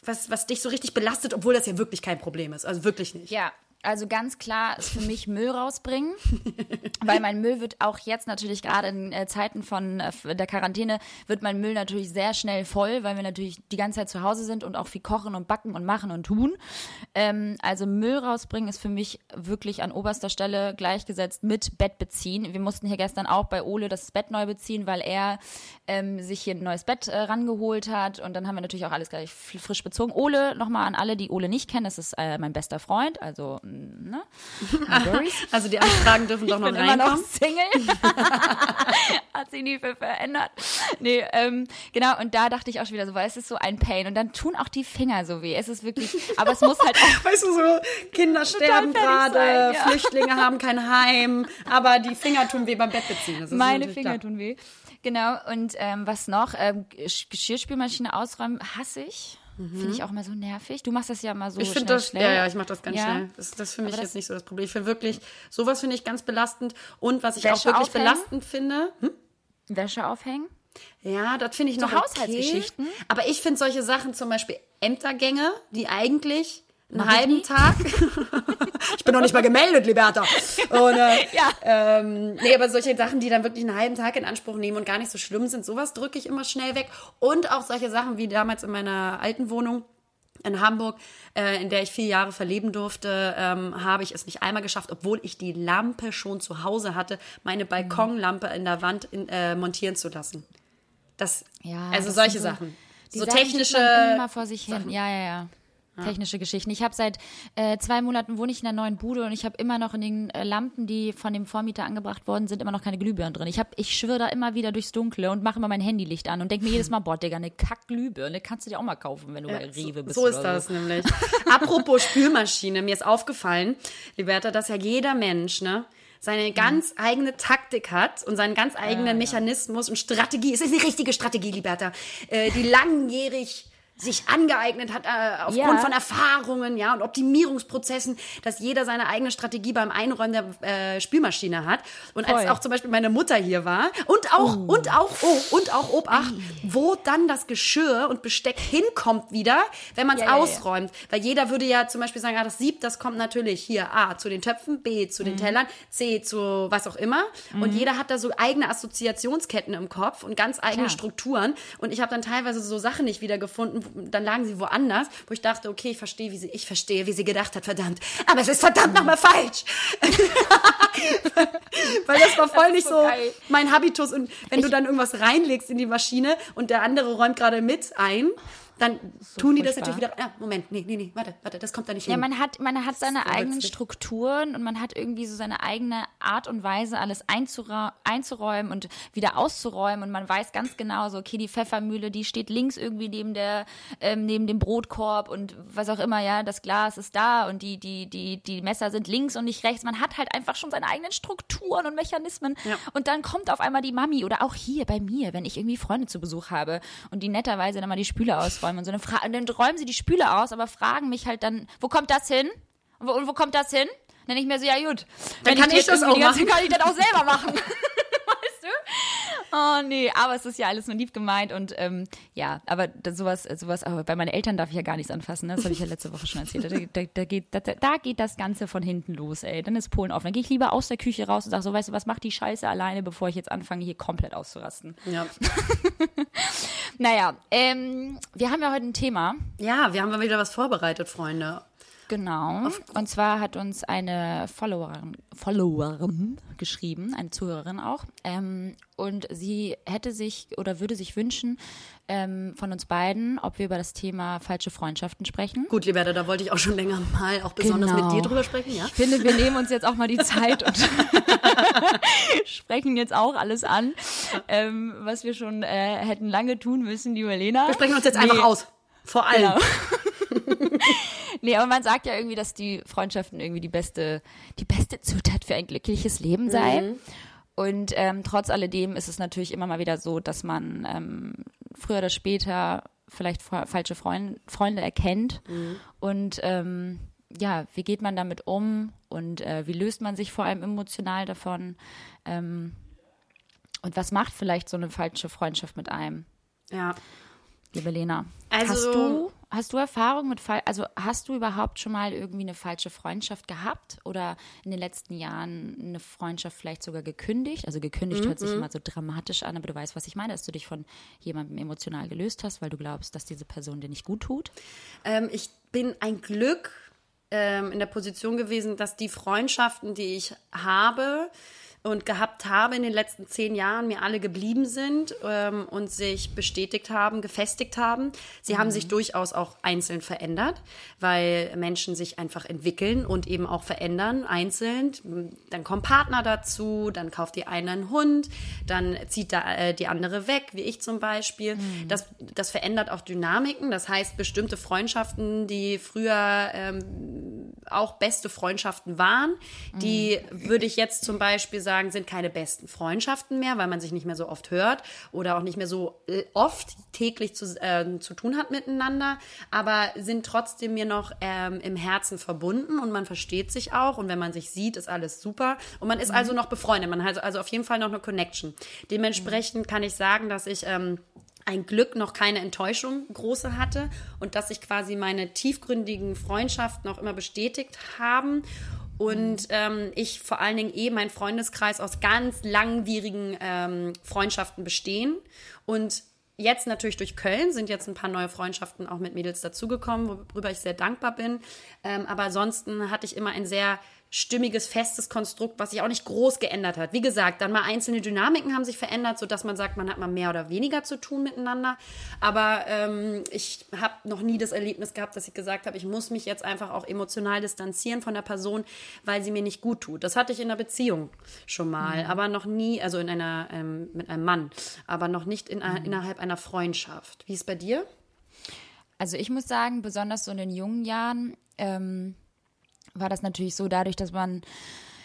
was, was dich so richtig belastet, obwohl das ja wirklich kein Problem ist. Also wirklich nicht. Ja, also ganz klar ist für mich Müll rausbringen, weil mein Müll wird auch jetzt natürlich gerade in äh, Zeiten von äh, der Quarantäne wird mein Müll natürlich sehr schnell voll, weil wir natürlich die ganze Zeit zu Hause sind und auch viel kochen und backen und machen und tun. Ähm, also Müll rausbringen ist für mich wirklich an oberster Stelle gleichgesetzt mit Bett beziehen. Wir mussten hier gestern auch bei Ole das Bett neu beziehen, weil er ähm, sich hier ein neues Bett äh, rangeholt hat und dann haben wir natürlich auch alles gleich frisch bezogen. Ole, nochmal an alle, die Ole nicht kennen, das ist äh, mein bester Freund, also ähm, ne? Also die Anfragen dürfen doch noch Ich bin immer noch reinkommen. Single. Hat sich nie viel verändert. Nee, ähm, genau, und da dachte ich auch schon wieder so, weil es ist so ein Pain. Und dann tun auch die Finger so weh. Es ist wirklich, aber es muss halt auch. Weißt du, so Kinder sterben gerade, ja. Flüchtlinge haben kein Heim, aber die Finger tun weh beim Bett beziehen. Das ist Meine Finger klar. tun weh. Genau, und ähm, was noch? Ähm, Gesch- Geschirrspülmaschine ausräumen hasse ich. Finde ich auch immer so nervig. Du machst das ja immer so Mhm. Ich finde schnell, das, schnell. ja, ja, ich mache das ganz Ja. schnell. Das, das ist für mich Aber jetzt das- nicht so das Problem. Ich finde wirklich, sowas finde ich ganz belastend. Und was ich auch Wäsche wirklich aufhängen? belastend finde, hm? Wäsche aufhängen. ja, das finde ich So noch Haushaltsgeschichten? Okay. Aber ich finde solche Sachen, zum Beispiel Ämtergänge, die eigentlich einen ich halben nie. Tag. ich bin noch nicht mal gemeldet, Liberta. Und, äh, Ja. ähm, nee, aber solche Sachen, die dann wirklich einen halben Tag in Anspruch nehmen und gar nicht so schlimm sind, sowas drücke ich immer schnell weg. Und auch solche Sachen wie damals in meiner alten Wohnung in Hamburg, äh, in der ich vier Jahre verleben durfte, ähm, habe ich es nicht einmal geschafft, obwohl ich die Lampe schon zu Hause hatte, meine Balkonlampe in der Wand in, äh, montieren zu lassen. Das, Ja, also das solche so- Sachen. So Sachen technische. immer vor sich hin. Ja, ja, ja. Technische Geschichten. Ich habe seit äh, zwei Monaten wohne ich in einer neuen Bude und ich habe immer noch in den äh, Lampen, die von dem Vormieter angebracht worden sind, immer noch keine Glühbirnen drin. Ich, hab- ich schwirre da immer wieder durchs Dunkle und mache immer mein Handylicht an und denke mir jedes Mal, boah, Digga, eine Kack-Glühbirne kannst du dir auch mal kaufen, wenn du bei Rewe bist. So ist oder das nämlich. Apropos Spülmaschine, mir ist aufgefallen, Liberta, dass ja jeder Mensch, ne? seine ganz eigene Taktik hat und seinen ganz eigenen Mechanismus und Strategie. Es ist die richtige Strategie, Liberta, äh, die langjährig sich angeeignet hat äh, aufgrund Ja. von Erfahrungen, ja, und Optimierungsprozessen, dass jeder seine eigene Strategie beim Einräumen der äh, Spülmaschine hat. Und als Voll. auch zum Beispiel meine Mutter hier war und auch und auch oh, und auch Obacht, wo dann das Geschirr und Besteck hinkommt wieder, wenn man es Ja, ja, ja. ausräumt, weil jeder würde ja zum Beispiel sagen, ah, das Sieb, das kommt natürlich hier A zu den Töpfen, B zu den Mhm. Tellern, C zu was auch immer. Und jeder hat da so eigene Assoziationsketten im Kopf und ganz eigene Klar. Strukturen. Und ich habe dann teilweise so Sachen nicht wiedergefunden, dann lagen sie woanders, wo ich dachte, okay, ich verstehe, wie sie, ich verstehe, wie sie gedacht hat, verdammt. Aber es ist verdammt nochmal falsch. Weil das war voll nicht so geil. mein Habitus. Und wenn du dann irgendwas reinlegst in die Maschine und der andere räumt gerade mit ein, dann tun die das furchtbar. natürlich wieder. Ja, Moment, nee, nee, nee, warte, warte, das kommt da nicht Ja, hin. man hat, man hat seine so eigenen witzig. Strukturen und man hat irgendwie so seine eigene Art und Weise, alles einzuräumen und wieder auszuräumen und man weiß ganz genau so, okay, die Pfeffermühle, die steht links irgendwie neben der, ähm, neben dem Brotkorb und was auch immer, ja, das Glas ist da und die, die, die, die Messer sind links und nicht rechts. Man hat halt einfach schon seine eigenen Strukturen und Mechanismen Ja. und dann kommt auf einmal die Mami oder auch hier bei mir, wenn ich irgendwie Freunde zu Besuch habe und die netterweise dann mal die Spüle ausräumen und so, dann, und dann räumen sie die Spüle aus, aber fragen mich halt dann, wo kommt das hin? Und wo, und wo kommt das hin? Dann ich mir so, ja gut. Dann kann ich jetzt das auch die ganze- Kann ich das auch selber machen. weißt du? Oh nee, aber es ist ja alles nur lieb gemeint und ähm, ja, aber das, sowas, sowas, aber bei meinen Eltern darf ich ja gar nichts anfassen, ne? das habe ich ja letzte Woche schon erzählt. Da, da, da, geht, da, da geht das Ganze von hinten los, ey. Dann ist Polen auf. Dann gehe ich lieber aus der Küche raus und sage so, weißt du, was macht die Scheiße alleine, bevor ich jetzt anfange, hier komplett auszurasten. ja. Naja, ähm, wir haben ja heute ein Thema. ja, wir haben mal wieder was vorbereitet, Freunde. Genau. Und zwar hat uns eine Followerin, Followerin geschrieben, eine Zuhörerin auch. Ähm, und sie hätte sich oder würde sich wünschen ähm, von uns beiden, ob wir über das Thema falsche Freundschaften sprechen. Gut, Liberta, da wollte ich auch schon länger mal auch besonders Genau. mit dir drüber sprechen, ja? Ich finde, wir nehmen uns jetzt auch mal die Zeit und sprechen jetzt auch alles an, ähm, was wir schon äh, hätten lange tun müssen, liebe Lena. Wir sprechen uns jetzt einfach aus. Vor allem. Genau. Nee, aber man sagt ja irgendwie, dass die Freundschaften irgendwie die beste, die beste Zutat für ein glückliches Leben sei. Mhm. Und ähm, trotz alledem ist es natürlich immer mal wieder so, dass man ähm, früher oder später vielleicht fa- falsche Freund, Freunde erkennt. Mhm. Und ähm, ja, wie geht man damit um und äh, wie löst man sich vor allem emotional davon? Ähm, und was macht vielleicht so eine falsche Freundschaft mit einem? Ja. Liebe Lena, Also- hast du hast du Erfahrung mit Fall, also hast du überhaupt schon mal irgendwie eine falsche Freundschaft gehabt oder in den letzten Jahren eine Freundschaft vielleicht sogar gekündigt? Also gekündigt hört Mhm. sich immer so dramatisch an, aber du weißt, was ich meine, dass du dich von jemandem emotional gelöst hast, weil du glaubst, dass diese Person dir nicht gut tut. Ähm, ich bin ein Glück ähm, in der Position gewesen, dass die Freundschaften, die ich habe und gehabt habe in den letzten zehn Jahren, mir alle geblieben sind ähm, und sich bestätigt haben, gefestigt haben. Sie mhm. haben sich durchaus auch einzeln verändert, weil Menschen sich einfach entwickeln und eben auch verändern, einzeln. Dann kommen Partner dazu, dann kauft die eine einen Hund, dann zieht da, äh, die andere weg, wie ich zum Beispiel. Mhm. Das, das verändert auch Dynamiken. Das heißt, bestimmte Freundschaften, die früher ähm, auch beste Freundschaften waren, mhm. die würde ich jetzt zum Beispiel sagen, sagen, sind keine besten Freundschaften mehr, weil man sich nicht mehr so oft hört oder auch nicht mehr so äh, oft täglich zu, äh, zu tun hat miteinander, aber sind trotzdem mir noch ähm, im Herzen verbunden und man versteht sich auch und wenn man sich sieht, ist alles super und man ist mhm. also noch befreundet, man hat also auf jeden Fall noch eine Connection. Dementsprechend kann ich sagen, dass ich ähm, ein Glück noch keine Enttäuschung große hatte und dass sich quasi meine tiefgründigen Freundschaften auch immer bestätigt haben und ähm, ich vor allen Dingen eh mein Freundeskreis aus ganz langwierigen ähm, Freundschaften bestehen. Und jetzt natürlich durch Köln sind jetzt ein paar neue Freundschaften auch mit Mädels dazugekommen, worüber ich sehr dankbar bin. Ähm, aber ansonsten hatte ich immer ein sehr stimmiges, festes Konstrukt, was sich auch nicht groß geändert hat. Wie gesagt, dann mal einzelne Dynamiken haben sich verändert, sodass man sagt, man hat mal mehr oder weniger zu tun miteinander. Aber ähm, ich habe noch nie das Erlebnis gehabt, dass ich gesagt habe, ich muss mich jetzt einfach auch emotional distanzieren von der Person, weil sie mir nicht gut tut. Das hatte ich in einer Beziehung schon mal, mhm. aber noch nie, also in einer ähm, mit einem Mann, aber noch nicht in, mhm. innerhalb einer Freundschaft. Wie ist es bei dir? Also ich muss sagen, besonders so in den jungen Jahren, ähm, war das natürlich so, dadurch, dass man,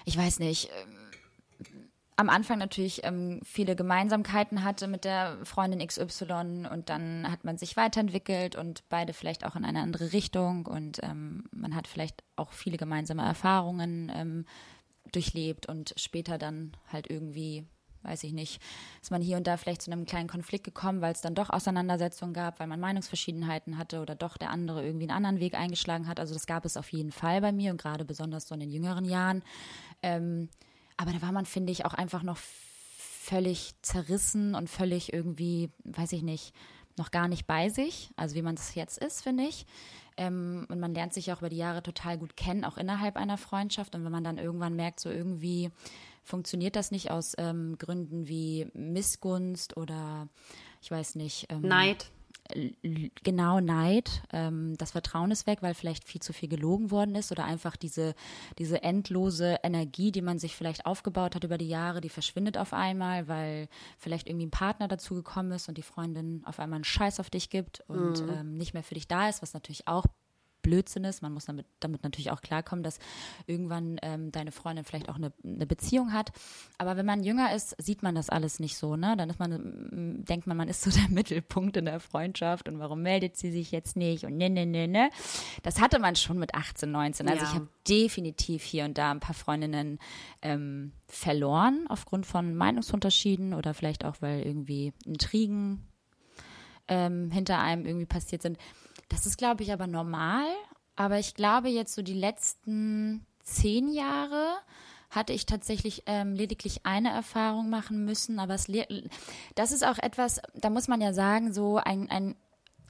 ich weiß nicht, ähm, am Anfang natürlich ähm, viele Gemeinsamkeiten hatte mit der Freundin XY und dann hat man sich weiterentwickelt und beide vielleicht auch in eine andere Richtung und ähm, man hat vielleicht auch viele gemeinsame Erfahrungen ähm, durchlebt und später dann halt irgendwie weiß ich nicht, ist man hier und da vielleicht zu einem kleinen Konflikt gekommen, weil es dann doch Auseinandersetzungen gab, weil man Meinungsverschiedenheiten hatte oder doch der andere irgendwie einen anderen Weg eingeschlagen hat. Also das gab es auf jeden Fall bei mir und gerade besonders so in den jüngeren Jahren. Ähm, aber da war man, finde ich, auch einfach noch völlig zerrissen und völlig irgendwie, weiß ich nicht, noch gar nicht bei sich, also wie man das jetzt ist, finde ich. Ähm, und man lernt sich auch über die Jahre total gut kennen, auch innerhalb einer Freundschaft. Und wenn man dann irgendwann merkt, so irgendwie funktioniert das nicht aus ähm, Gründen wie Missgunst oder ich weiß nicht. Ähm, Neid. Genau, Neid. Ähm, das Vertrauen ist weg, weil vielleicht viel zu viel gelogen worden ist oder einfach diese, diese endlose Energie, die man sich vielleicht aufgebaut hat über die Jahre, die verschwindet auf einmal, weil vielleicht irgendwie ein Partner dazu gekommen ist und die Freundin auf einmal einen Scheiß auf dich gibt und mhm. ähm, nicht mehr für dich da ist, was natürlich auch Blödsinn ist. Man muss damit, damit natürlich auch klarkommen, dass irgendwann ähm, deine Freundin vielleicht auch eine, eine, Beziehung hat. Aber wenn man jünger ist, sieht man das alles nicht so. Ne? Dann ist man, denkt man, man ist so der Mittelpunkt in der Freundschaft und warum meldet sie sich jetzt nicht und ne, ne, ne, ne. Das hatte man schon mit 18, 19. Also ja. ich habe definitiv hier und da ein paar Freundinnen ähm, verloren aufgrund von Meinungsunterschieden oder vielleicht auch, weil irgendwie Intrigen ähm, hinter einem irgendwie passiert sind. Das ist, glaube ich, aber normal. Aber ich glaube, jetzt so die letzten zehn Jahre hatte ich tatsächlich ähm, lediglich eine Erfahrung machen müssen. Aber es, das ist auch etwas, da muss man ja sagen, so ein, ein,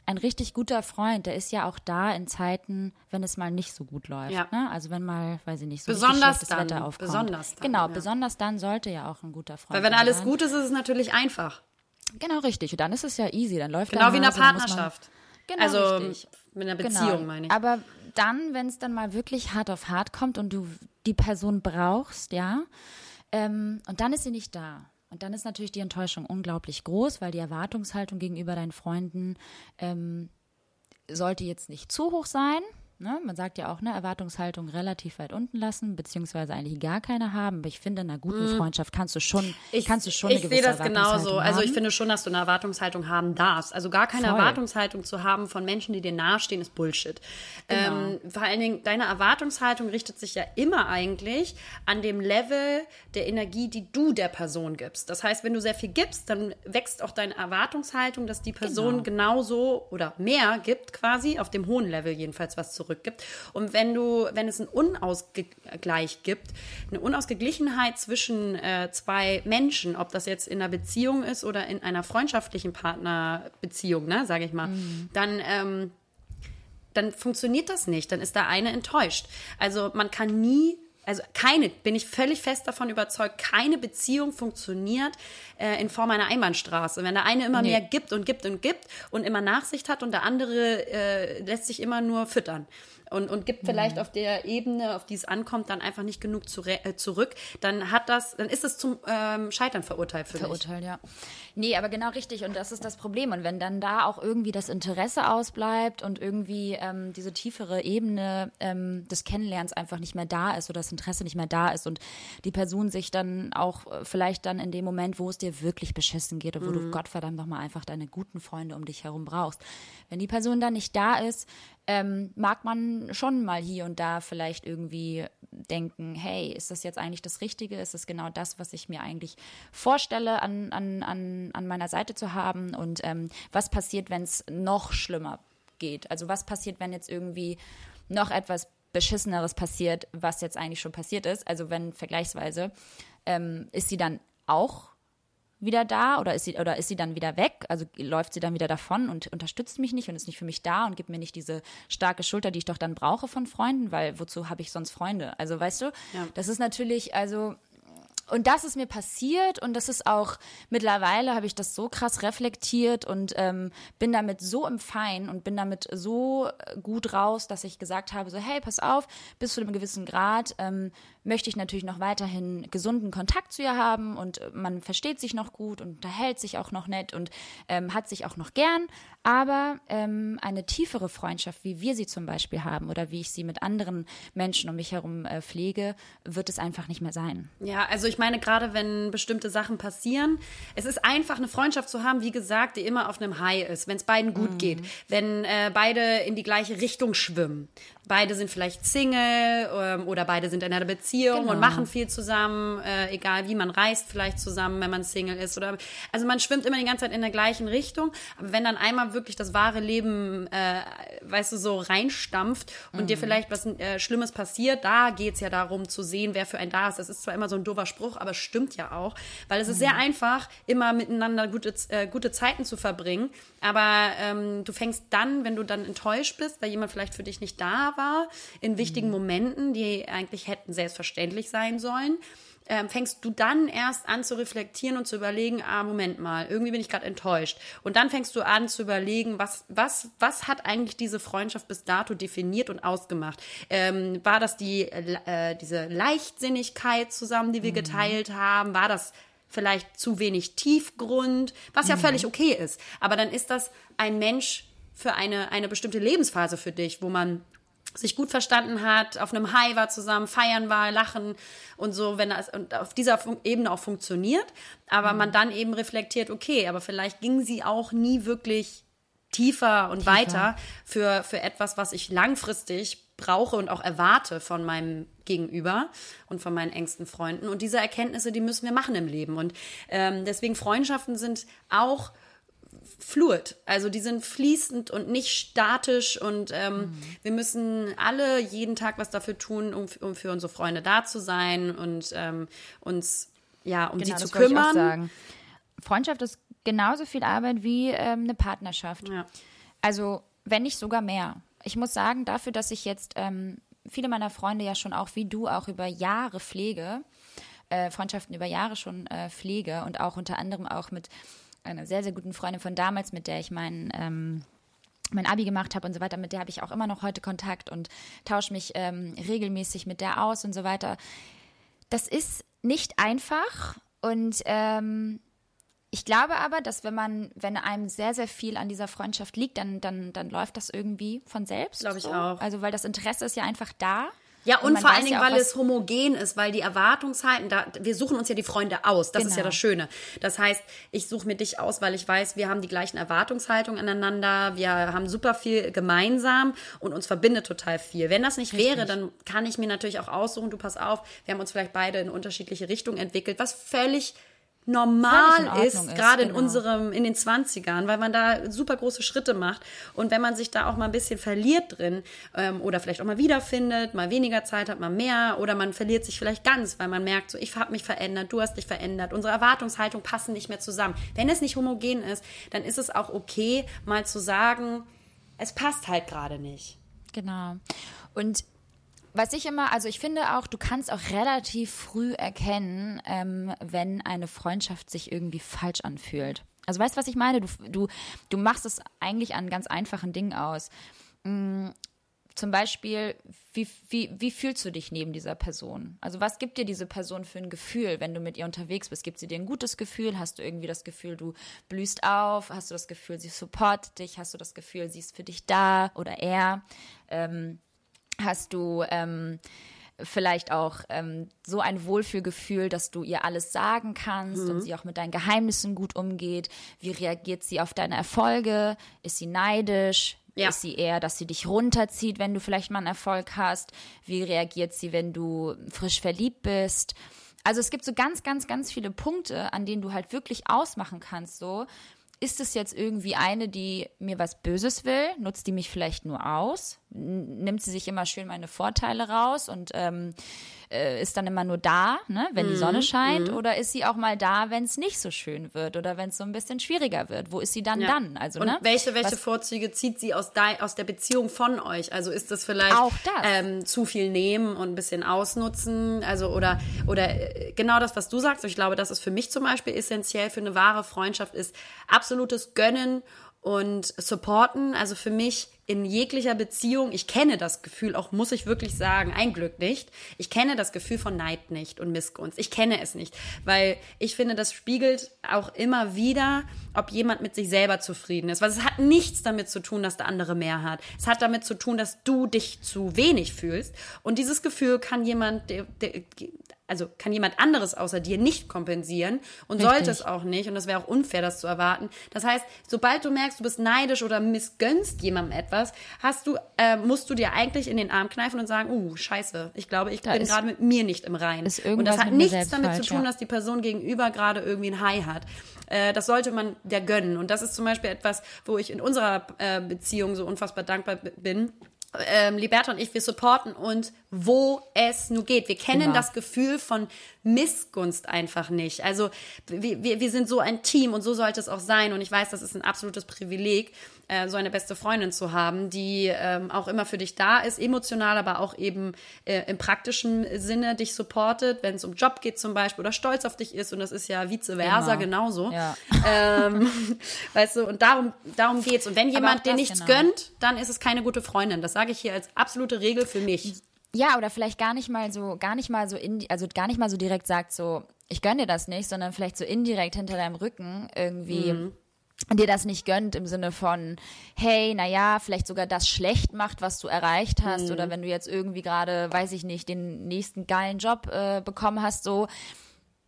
ein richtig guter Freund, der ist ja auch da in Zeiten, wenn es mal nicht so gut läuft. Ja. Ne? Also wenn mal, weiß ich nicht, so besonders das Wetter aufkommt. Besonders dann, genau, ja. besonders dann sollte ja auch ein guter Freund sein. Weil wenn alles sein. gut ist, ist es natürlich einfach. Genau, richtig. Und dann ist es ja easy, dann läuft Genau wie in einer Partnerschaft. Genau, also richtig. mit einer Beziehung genau. meine ich. Aber dann, wenn es dann mal wirklich hart auf hart kommt und du die Person brauchst, ja, ähm, und dann ist sie nicht da. Und dann ist natürlich die Enttäuschung unglaublich groß, weil die Erwartungshaltung gegenüber deinen Freunden ähm, sollte jetzt nicht zu hoch sein, Ne? Man sagt ja auch, ne, Erwartungshaltung relativ weit unten lassen, beziehungsweise eigentlich gar keine haben. Aber ich finde, in einer guten mm. Freundschaft kannst du schon, ich, kannst du schon ich sehe das genauso. Also ich finde schon, dass du eine Erwartungshaltung haben darfst. Also gar keine Voll. Erwartungshaltung zu haben von Menschen, die dir nahestehen, ist Bullshit. Genau. Ähm, vor allen Dingen, deine Erwartungshaltung richtet sich ja immer eigentlich an dem Level der Energie, die du der Person gibst. Das heißt, wenn du sehr viel gibst, dann wächst auch deine Erwartungshaltung, dass die Person genau. genauso oder mehr gibt, quasi, auf dem hohen Level jedenfalls was zurück zurückgibt. Und wenn du, wenn es einen Unausgleich gibt, eine Unausgeglichenheit zwischen äh, zwei Menschen, ob das jetzt in einer Beziehung ist oder in einer freundschaftlichen Partnerbeziehung, ne, sage ich mal, mhm. dann ähm, dann funktioniert das nicht, dann ist da eine enttäuscht. Also man kann nie also keine, bin ich völlig fest davon überzeugt, keine Beziehung funktioniert äh, in Form einer Einbahnstraße. Wenn der eine immer Nee. mehr gibt und gibt und gibt und immer Nachsicht hat und der andere äh, lässt sich immer nur füttern und, und gibt vielleicht Mhm. auf der Ebene, auf die es ankommt, dann einfach nicht genug zu, äh, zurück, dann hat das, dann ist es zum ähm, Scheitern verurteilt für. Verurteilt, ja. Nee, aber genau richtig. Und das ist das Problem. Und wenn dann da auch irgendwie das Interesse ausbleibt und irgendwie ähm, diese tiefere Ebene ähm, des Kennenlernens einfach nicht mehr da ist oder das Interesse nicht mehr da ist und die Person sich dann auch äh, vielleicht dann in dem Moment, wo es dir wirklich beschissen geht und wo du Gottverdammt nochmal einfach deine guten Freunde um dich herum brauchst, wenn die Person dann nicht da ist, ähm, mag man schon mal hier und da vielleicht irgendwie denken, hey, ist das jetzt eigentlich das Richtige? Ist das genau das, was ich mir eigentlich vorstelle, an, an, an, an meiner Seite zu haben? Und ähm, was passiert, wenn es noch schlimmer geht? Also was passiert, wenn jetzt irgendwie noch etwas Beschisseneres passiert, was jetzt eigentlich schon passiert ist? Also wenn vergleichsweise, ähm, ist sie dann auch wieder da oder ist sie oder ist sie dann wieder weg? Also läuft sie dann wieder davon und unterstützt mich nicht und ist nicht für mich da und gibt mir nicht diese starke Schulter, die ich doch dann brauche von Freunden, weil wozu habe ich sonst Freunde? Also weißt du, Ja. das ist natürlich also und das ist mir passiert und das ist auch mittlerweile habe ich das so krass reflektiert und ähm, bin damit so im Fein und bin damit so gut raus, dass ich gesagt habe, so hey, pass auf, bis zu einem gewissen Grad ähm, möchte ich natürlich noch weiterhin gesunden Kontakt zu ihr haben und äh, man versteht sich noch gut und unterhält sich auch noch nett und ähm, hat sich auch noch gern, aber ähm, eine tiefere Freundschaft, wie wir sie zum Beispiel haben oder wie ich sie mit anderen Menschen um mich herum äh, pflege, wird es einfach nicht mehr sein. Ja, also ich meine, gerade wenn bestimmte Sachen passieren, es ist einfach eine Freundschaft zu haben, wie gesagt, die immer auf einem High ist, wenn es beiden gut geht, wenn äh, beide in die gleiche Richtung schwimmen. Beide sind vielleicht Single ähm, oder beide sind in einer Beziehung Genau. und machen viel zusammen, äh, egal wie, man reist vielleicht zusammen, wenn man Single ist. Oder also man schwimmt immer die ganze Zeit in der gleichen Richtung. Aber wenn dann einmal wirklich das wahre Leben, äh, weißt du, so reinstampft und dir vielleicht was äh, Schlimmes passiert, da geht's ja darum zu sehen, wer für einen da ist. Das ist zwar immer so ein doofer Spruch, aber es stimmt ja auch. Weil es ist sehr einfach, immer miteinander gute, äh, gute Zeiten zu verbringen. Aber ähm, du fängst dann, wenn du dann enttäuscht bist, weil jemand vielleicht für dich nicht da war, in wichtigen Momenten, die eigentlich hätten selbstverständlich sein sollen, ähm, fängst du dann erst an zu reflektieren und zu überlegen, ah, Moment mal, irgendwie bin ich gerade enttäuscht. Und dann fängst du an zu überlegen, was, was, was hat eigentlich diese Freundschaft bis dato definiert und ausgemacht? Ähm, war das die, äh, diese Leichtsinnigkeit zusammen, die wir geteilt haben? War das vielleicht zu wenig Tiefgrund, was ja völlig okay ist. Aber dann ist das ein Mensch für eine, eine bestimmte Lebensphase für dich, wo man sich gut verstanden hat, auf einem High war zusammen, feiern war, lachen und so, wenn das und auf dieser Ebene auch funktioniert, aber man dann eben reflektiert, okay, aber vielleicht ging sie auch nie wirklich tiefer und weiter für, für etwas, was ich langfristig brauche und auch erwarte von meinem Gegenüber und von meinen engsten Freunden. Und diese Erkenntnisse, die müssen wir machen im Leben. Und ähm, deswegen Freundschaften sind auch fluid. Also die sind fließend und nicht statisch und ähm, wir müssen alle jeden Tag was dafür tun, um, um für unsere Freunde da zu sein und ähm, uns ja um sie zu Genau, ich auch kümmern. Freundschaft ist genauso viel Arbeit wie ähm, eine Partnerschaft. Ja. Also, wenn nicht sogar mehr. Ich muss sagen, dafür, dass ich jetzt ähm, viele meiner Freunde ja schon auch wie du auch über Jahre pflege, äh, Freundschaften über Jahre schon äh, pflege und auch unter anderem auch mit einer sehr, sehr guten Freundin von damals, mit der ich meinen ähm, mein Abi gemacht habe und so weiter, mit der habe ich auch immer noch heute Kontakt und tausche mich ähm, regelmäßig mit der aus und so weiter. Das ist nicht einfach und ähm, ich glaube aber, dass wenn man, wenn einem sehr, sehr viel an dieser Freundschaft liegt, dann, dann, dann läuft das irgendwie von selbst. Glaube ich so. auch. Also weil das Interesse ist ja einfach da. Ja, und, man vor allen Dingen, ja weil es homogen ist, weil die Erwartungshalten, da, wir suchen uns ja die Freunde aus. Das ist ja Genau. das Schöne. Das heißt, ich suche mir dich aus, weil ich weiß, wir haben die gleichen Erwartungshaltungen aneinander, wir haben super viel gemeinsam und uns verbindet total viel. Wenn das nicht wäre, dann kann ich mir natürlich auch aussuchen, du pass auf, wir haben uns vielleicht beide in unterschiedliche Richtungen entwickelt, was völlig normal in ist, ist, gerade in genau. unserem, in den 20ern, weil man da super große Schritte macht. Und wenn man sich da auch mal ein bisschen verliert drin ähm, oder vielleicht auch mal wiederfindet, mal weniger Zeit hat, mal mehr oder man verliert sich vielleicht ganz, weil man merkt, so ich habe mich verändert, du hast dich verändert, unsere Erwartungshaltung passen nicht mehr zusammen. Wenn es nicht homogen ist, dann ist es auch okay, mal zu sagen, es passt halt gerade nicht. Genau. Und was ich immer, also ich finde auch, du kannst auch relativ früh erkennen, ähm, wenn eine Freundschaft sich irgendwie falsch anfühlt. Also weißt du, was ich meine? Du, du, du machst es eigentlich an ganz einfachen Dingen aus. Mm, zum Beispiel, wie, wie, wie fühlst du dich neben dieser Person? Also was gibt dir diese Person für ein Gefühl, wenn du mit ihr unterwegs bist? Gibt sie dir ein gutes Gefühl? Hast du irgendwie das Gefühl, du blühst auf? Hast du das Gefühl, sie supportet dich? Hast du das Gefühl, sie ist für dich da oder er? Ähm, hast du ähm, vielleicht auch ähm, so ein Wohlfühlgefühl, dass du ihr alles sagen kannst Mhm. und sie auch mit deinen Geheimnissen gut umgeht? Wie reagiert sie auf deine Erfolge? Ist sie neidisch? Ja. Ist sie eher, dass sie dich runterzieht, wenn du vielleicht mal einen Erfolg hast? Wie reagiert sie, wenn du frisch verliebt bist? Also es gibt so ganz, ganz, ganz viele Punkte, an denen du halt wirklich ausmachen kannst, so. Ist es jetzt irgendwie eine, die mir was Böses will? Nutzt die mich vielleicht nur aus? Nimmt sie sich immer schön meine Vorteile raus und ähm, äh, ist dann immer nur da, ne, wenn die Mhm, Sonne scheint? Oder ist sie auch mal da, wenn es nicht so schön wird oder wenn es so ein bisschen schwieriger wird? Wo ist sie dann Ja. dann? Also, und ne? welche, welche Was- Vorzüge zieht sie aus, dei- aus der Beziehung von euch? Also ist das vielleicht Auch das. Ähm, zu viel nehmen und ein bisschen ausnutzen? Also oder oder äh, genau das, was du sagst. Ich glaube, das ist für mich zum Beispiel essentiell für eine wahre Freundschaft ist absolutes Gönnen und supporten. Also für mich in jeglicher Beziehung, ich kenne das Gefühl, auch muss ich wirklich sagen, ein Glück nicht. Ich kenne das Gefühl von Neid nicht und Missgunst. Ich kenne es nicht, weil ich finde, das spiegelt auch immer wieder, ob jemand mit sich selber zufrieden ist. Weil es hat nichts damit zu tun, dass der andere mehr hat. Es hat damit zu tun, dass du dich zu wenig fühlst. Und dieses Gefühl kann jemand, der, der, also kann jemand anderes außer dir nicht kompensieren und Richtig. sollte es auch nicht. Und das wäre auch unfair, das zu erwarten. Das heißt, sobald du merkst, du bist neidisch oder missgönnst jemandem etwas, hast du, äh, musst du dir eigentlich in den Arm kneifen und sagen, uh, scheiße, ich glaube, ich Da bin gerade mit mir nicht im Reinen. Und das hat nichts damit falsch, zu tun, ja. dass die Person gegenüber gerade irgendwie ein High hat. Äh, das sollte man der gönnen. Und das ist zum Beispiel etwas, wo ich in unserer äh, Beziehung so unfassbar dankbar bin. Ähm, Liberta und ich, wir supporten uns, wo es nur geht. Wir kennen Immer. das Gefühl von Missgunst einfach nicht. Also wir, wir, wir sind so ein Team und so sollte es auch sein. Und ich weiß, das ist ein absolutes Privileg, äh, so eine beste Freundin zu haben, die ähm, auch immer für dich da ist, emotional, aber auch eben äh, im praktischen Sinne dich supportet, wenn es um Job geht zum Beispiel oder stolz auf dich ist. Und das ist ja vice versa Immer. genauso. Ja. Ähm, weißt du, und darum, darum geht's. Und wenn jemand dir nichts genau. gönnt, dann ist es keine gute Freundin. Das sage ich hier als absolute Regel für mich. Ja, oder vielleicht gar nicht mal so, gar nicht mal so in, also gar nicht mal so direkt sagt so, ich gönn dir das nicht, sondern vielleicht so indirekt hinter deinem Rücken irgendwie Mhm. dir das nicht gönnt im Sinne von, hey, naja, vielleicht sogar das schlecht macht, was du erreicht hast, Mhm. oder wenn du jetzt irgendwie gerade, weiß ich nicht, den nächsten geilen Job äh, bekommen hast, so,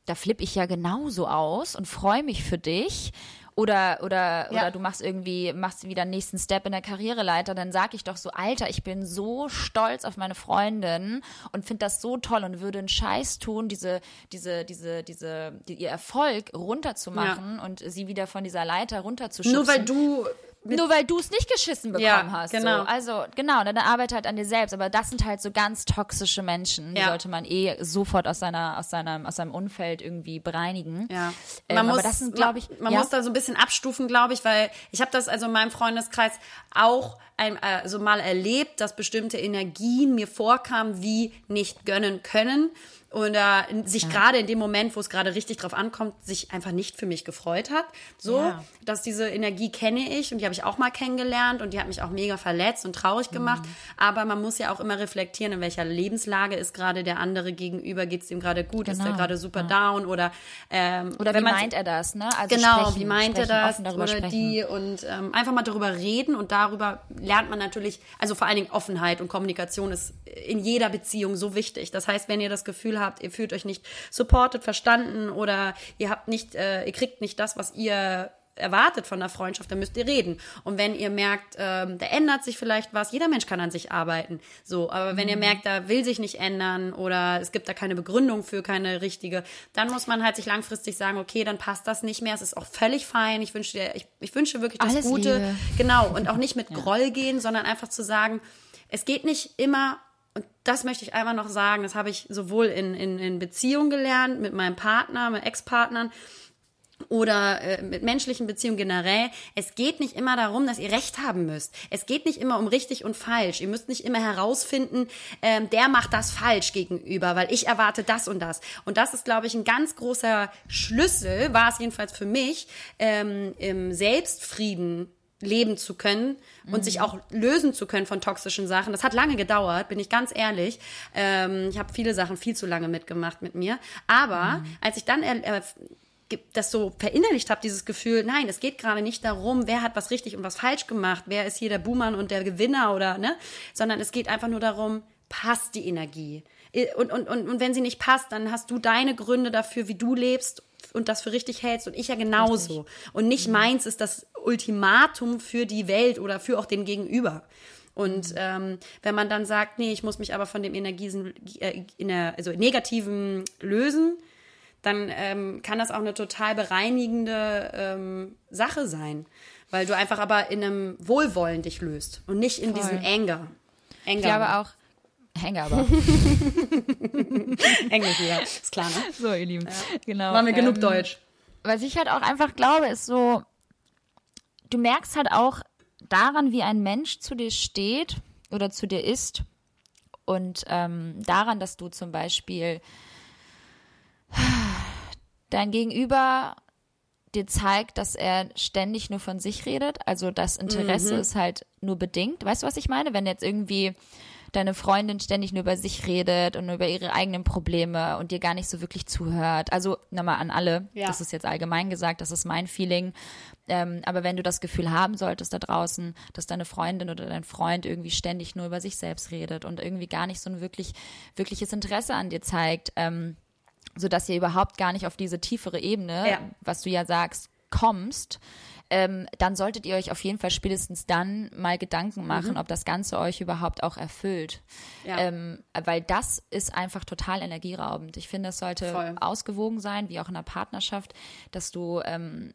da flippe ich ja genauso aus und freue mich für dich. Oder, oder, Ja. oder du machst irgendwie, machst wieder einen nächsten Step in der Karriereleiter, dann sag ich doch so, Alter, ich bin so stolz auf meine Freundin und finde das so toll und würde einen Scheiß tun, diese, diese, diese, diese, die, ihr Erfolg runterzumachen und sie wieder von dieser Leiter runterzuschubsen. Nur weil du Nur weil du es nicht geschissen bekommen Ja, hast. genau. So. Also genau, dann arbeit halt an dir selbst. Aber das sind halt so ganz toxische Menschen. Die Ja. sollte man eh sofort aus seiner, aus seinem, aus seinem Umfeld irgendwie bereinigen. Ja, Ähm, man muss, aber das sind, glaube ich, man, ja. muss da so ein bisschen abstufen, glaube ich, weil ich habe das also in meinem Freundeskreis auch ein, äh, so mal erlebt, dass bestimmte Energien mir vorkamen, wie nicht gönnen können oder sich gerade in dem Moment, wo es gerade richtig drauf ankommt, sich einfach nicht für mich gefreut hat. So, Ja. dass diese Energie kenne ich und die habe ich auch mal kennengelernt und die hat mich auch mega verletzt und traurig Mhm. gemacht. Aber man muss ja auch immer reflektieren, in welcher Lebenslage ist gerade der andere gegenüber, geht es dem gerade gut, ist er Genau, gerade super down oder ähm, Oder wie meint er das, ne? Also Genau, sprechen, wie meint er das oder sprechen. die und ähm, einfach mal darüber reden und darüber lernt man natürlich, also vor allen Dingen Offenheit und Kommunikation ist in jeder Beziehung so wichtig. Das heißt, wenn ihr das Gefühl habt, ihr fühlt euch nicht supported, verstanden oder ihr habt nicht, äh, ihr kriegt nicht das, was ihr erwartet von der Freundschaft, dann müsst ihr reden. Und wenn ihr merkt, ähm, da ändert sich vielleicht was, jeder Mensch kann an sich arbeiten. So, aber wenn ihr merkt, da will sich nicht ändern oder es gibt da keine Begründung für, keine richtige, dann muss man halt sich langfristig sagen, okay, dann passt das nicht mehr. Es ist auch völlig fein. Ich wünsche dir, ich, ich wünsche wirklich das Alles Gute. Liebe. Genau. Und auch nicht mit Groll gehen, sondern einfach zu sagen, es geht nicht immer das möchte ich einmal noch sagen, das habe ich sowohl in, in, in Beziehung gelernt mit meinem Partner, mit Ex-Partnern, oder äh, mit menschlichen Beziehungen generell, es geht nicht immer darum, dass ihr Recht haben müsst. Es geht nicht immer um richtig und falsch. Ihr müsst nicht immer herausfinden, ähm, der macht das falsch gegenüber, weil ich erwarte das und das. Und das ist, glaube ich, ein ganz großer Schlüssel, war es jedenfalls für mich, ähm, im Selbstfrieden leben zu können und Mhm. sich auch lösen zu können von toxischen Sachen. Das hat lange gedauert, bin ich ganz ehrlich. Ähm, ich habe viele Sachen viel zu lange mitgemacht mit mir. Aber Mhm. als ich dann äh, das so verinnerlicht habe, dieses Gefühl, nein, es geht gerade nicht darum, wer hat was richtig und was falsch gemacht, wer ist hier der Buhmann und der Gewinner oder, ne, sondern es geht einfach nur darum, passt die Energie. Und, und, und, und wenn sie nicht passt, dann hast du deine Gründe dafür, wie du lebst und das für richtig hältst und ich ja genauso. Und nicht meins ist das Ultimatum für die Welt oder für auch den Gegenüber. Und ähm, wenn man dann sagt, nee, ich muss mich aber von dem Energiesen, äh, in der, also negativen lösen, dann ähm, kann das auch eine total bereinigende ähm, Sache sein. Weil du einfach aber in einem Wohlwollen dich löst und nicht in Voll. diesem Anger. Anger. Ich glaube auch, Hänge aber. Englisch wieder. Ist klar, ne? so, ihr Lieben. Genau. Waren wir genug ähm, Deutsch. Was ich halt auch einfach glaube, ist so, du merkst halt auch daran, wie ein Mensch zu dir steht oder zu dir ist und ähm, daran, dass du zum Beispiel dein Gegenüber dir zeigt, dass er ständig nur von sich redet. Also das Interesse ist halt nur bedingt. Weißt du, was ich meine? Wenn jetzt irgendwie deine Freundin ständig nur über sich redet und nur über ihre eigenen Probleme und dir gar nicht so wirklich zuhört. Also nochmal an alle, Ja. das ist jetzt allgemein gesagt, das ist mein Feeling. Ähm, aber wenn du das Gefühl haben solltest da draußen, dass deine Freundin oder dein Freund irgendwie ständig nur über sich selbst redet und irgendwie gar nicht so ein wirklich, wirkliches Interesse an dir zeigt, ähm, so dass ihr überhaupt gar nicht auf diese tiefere Ebene, Ja. was du ja sagst, kommst, ähm, dann solltet ihr euch auf jeden Fall spätestens dann mal Gedanken machen, ob das Ganze euch überhaupt auch erfüllt. Mhm. Ja. Ähm, weil das ist einfach total energieraubend. Ich finde, es sollte Voll. ausgewogen sein, wie auch in einer Partnerschaft, dass du ähm,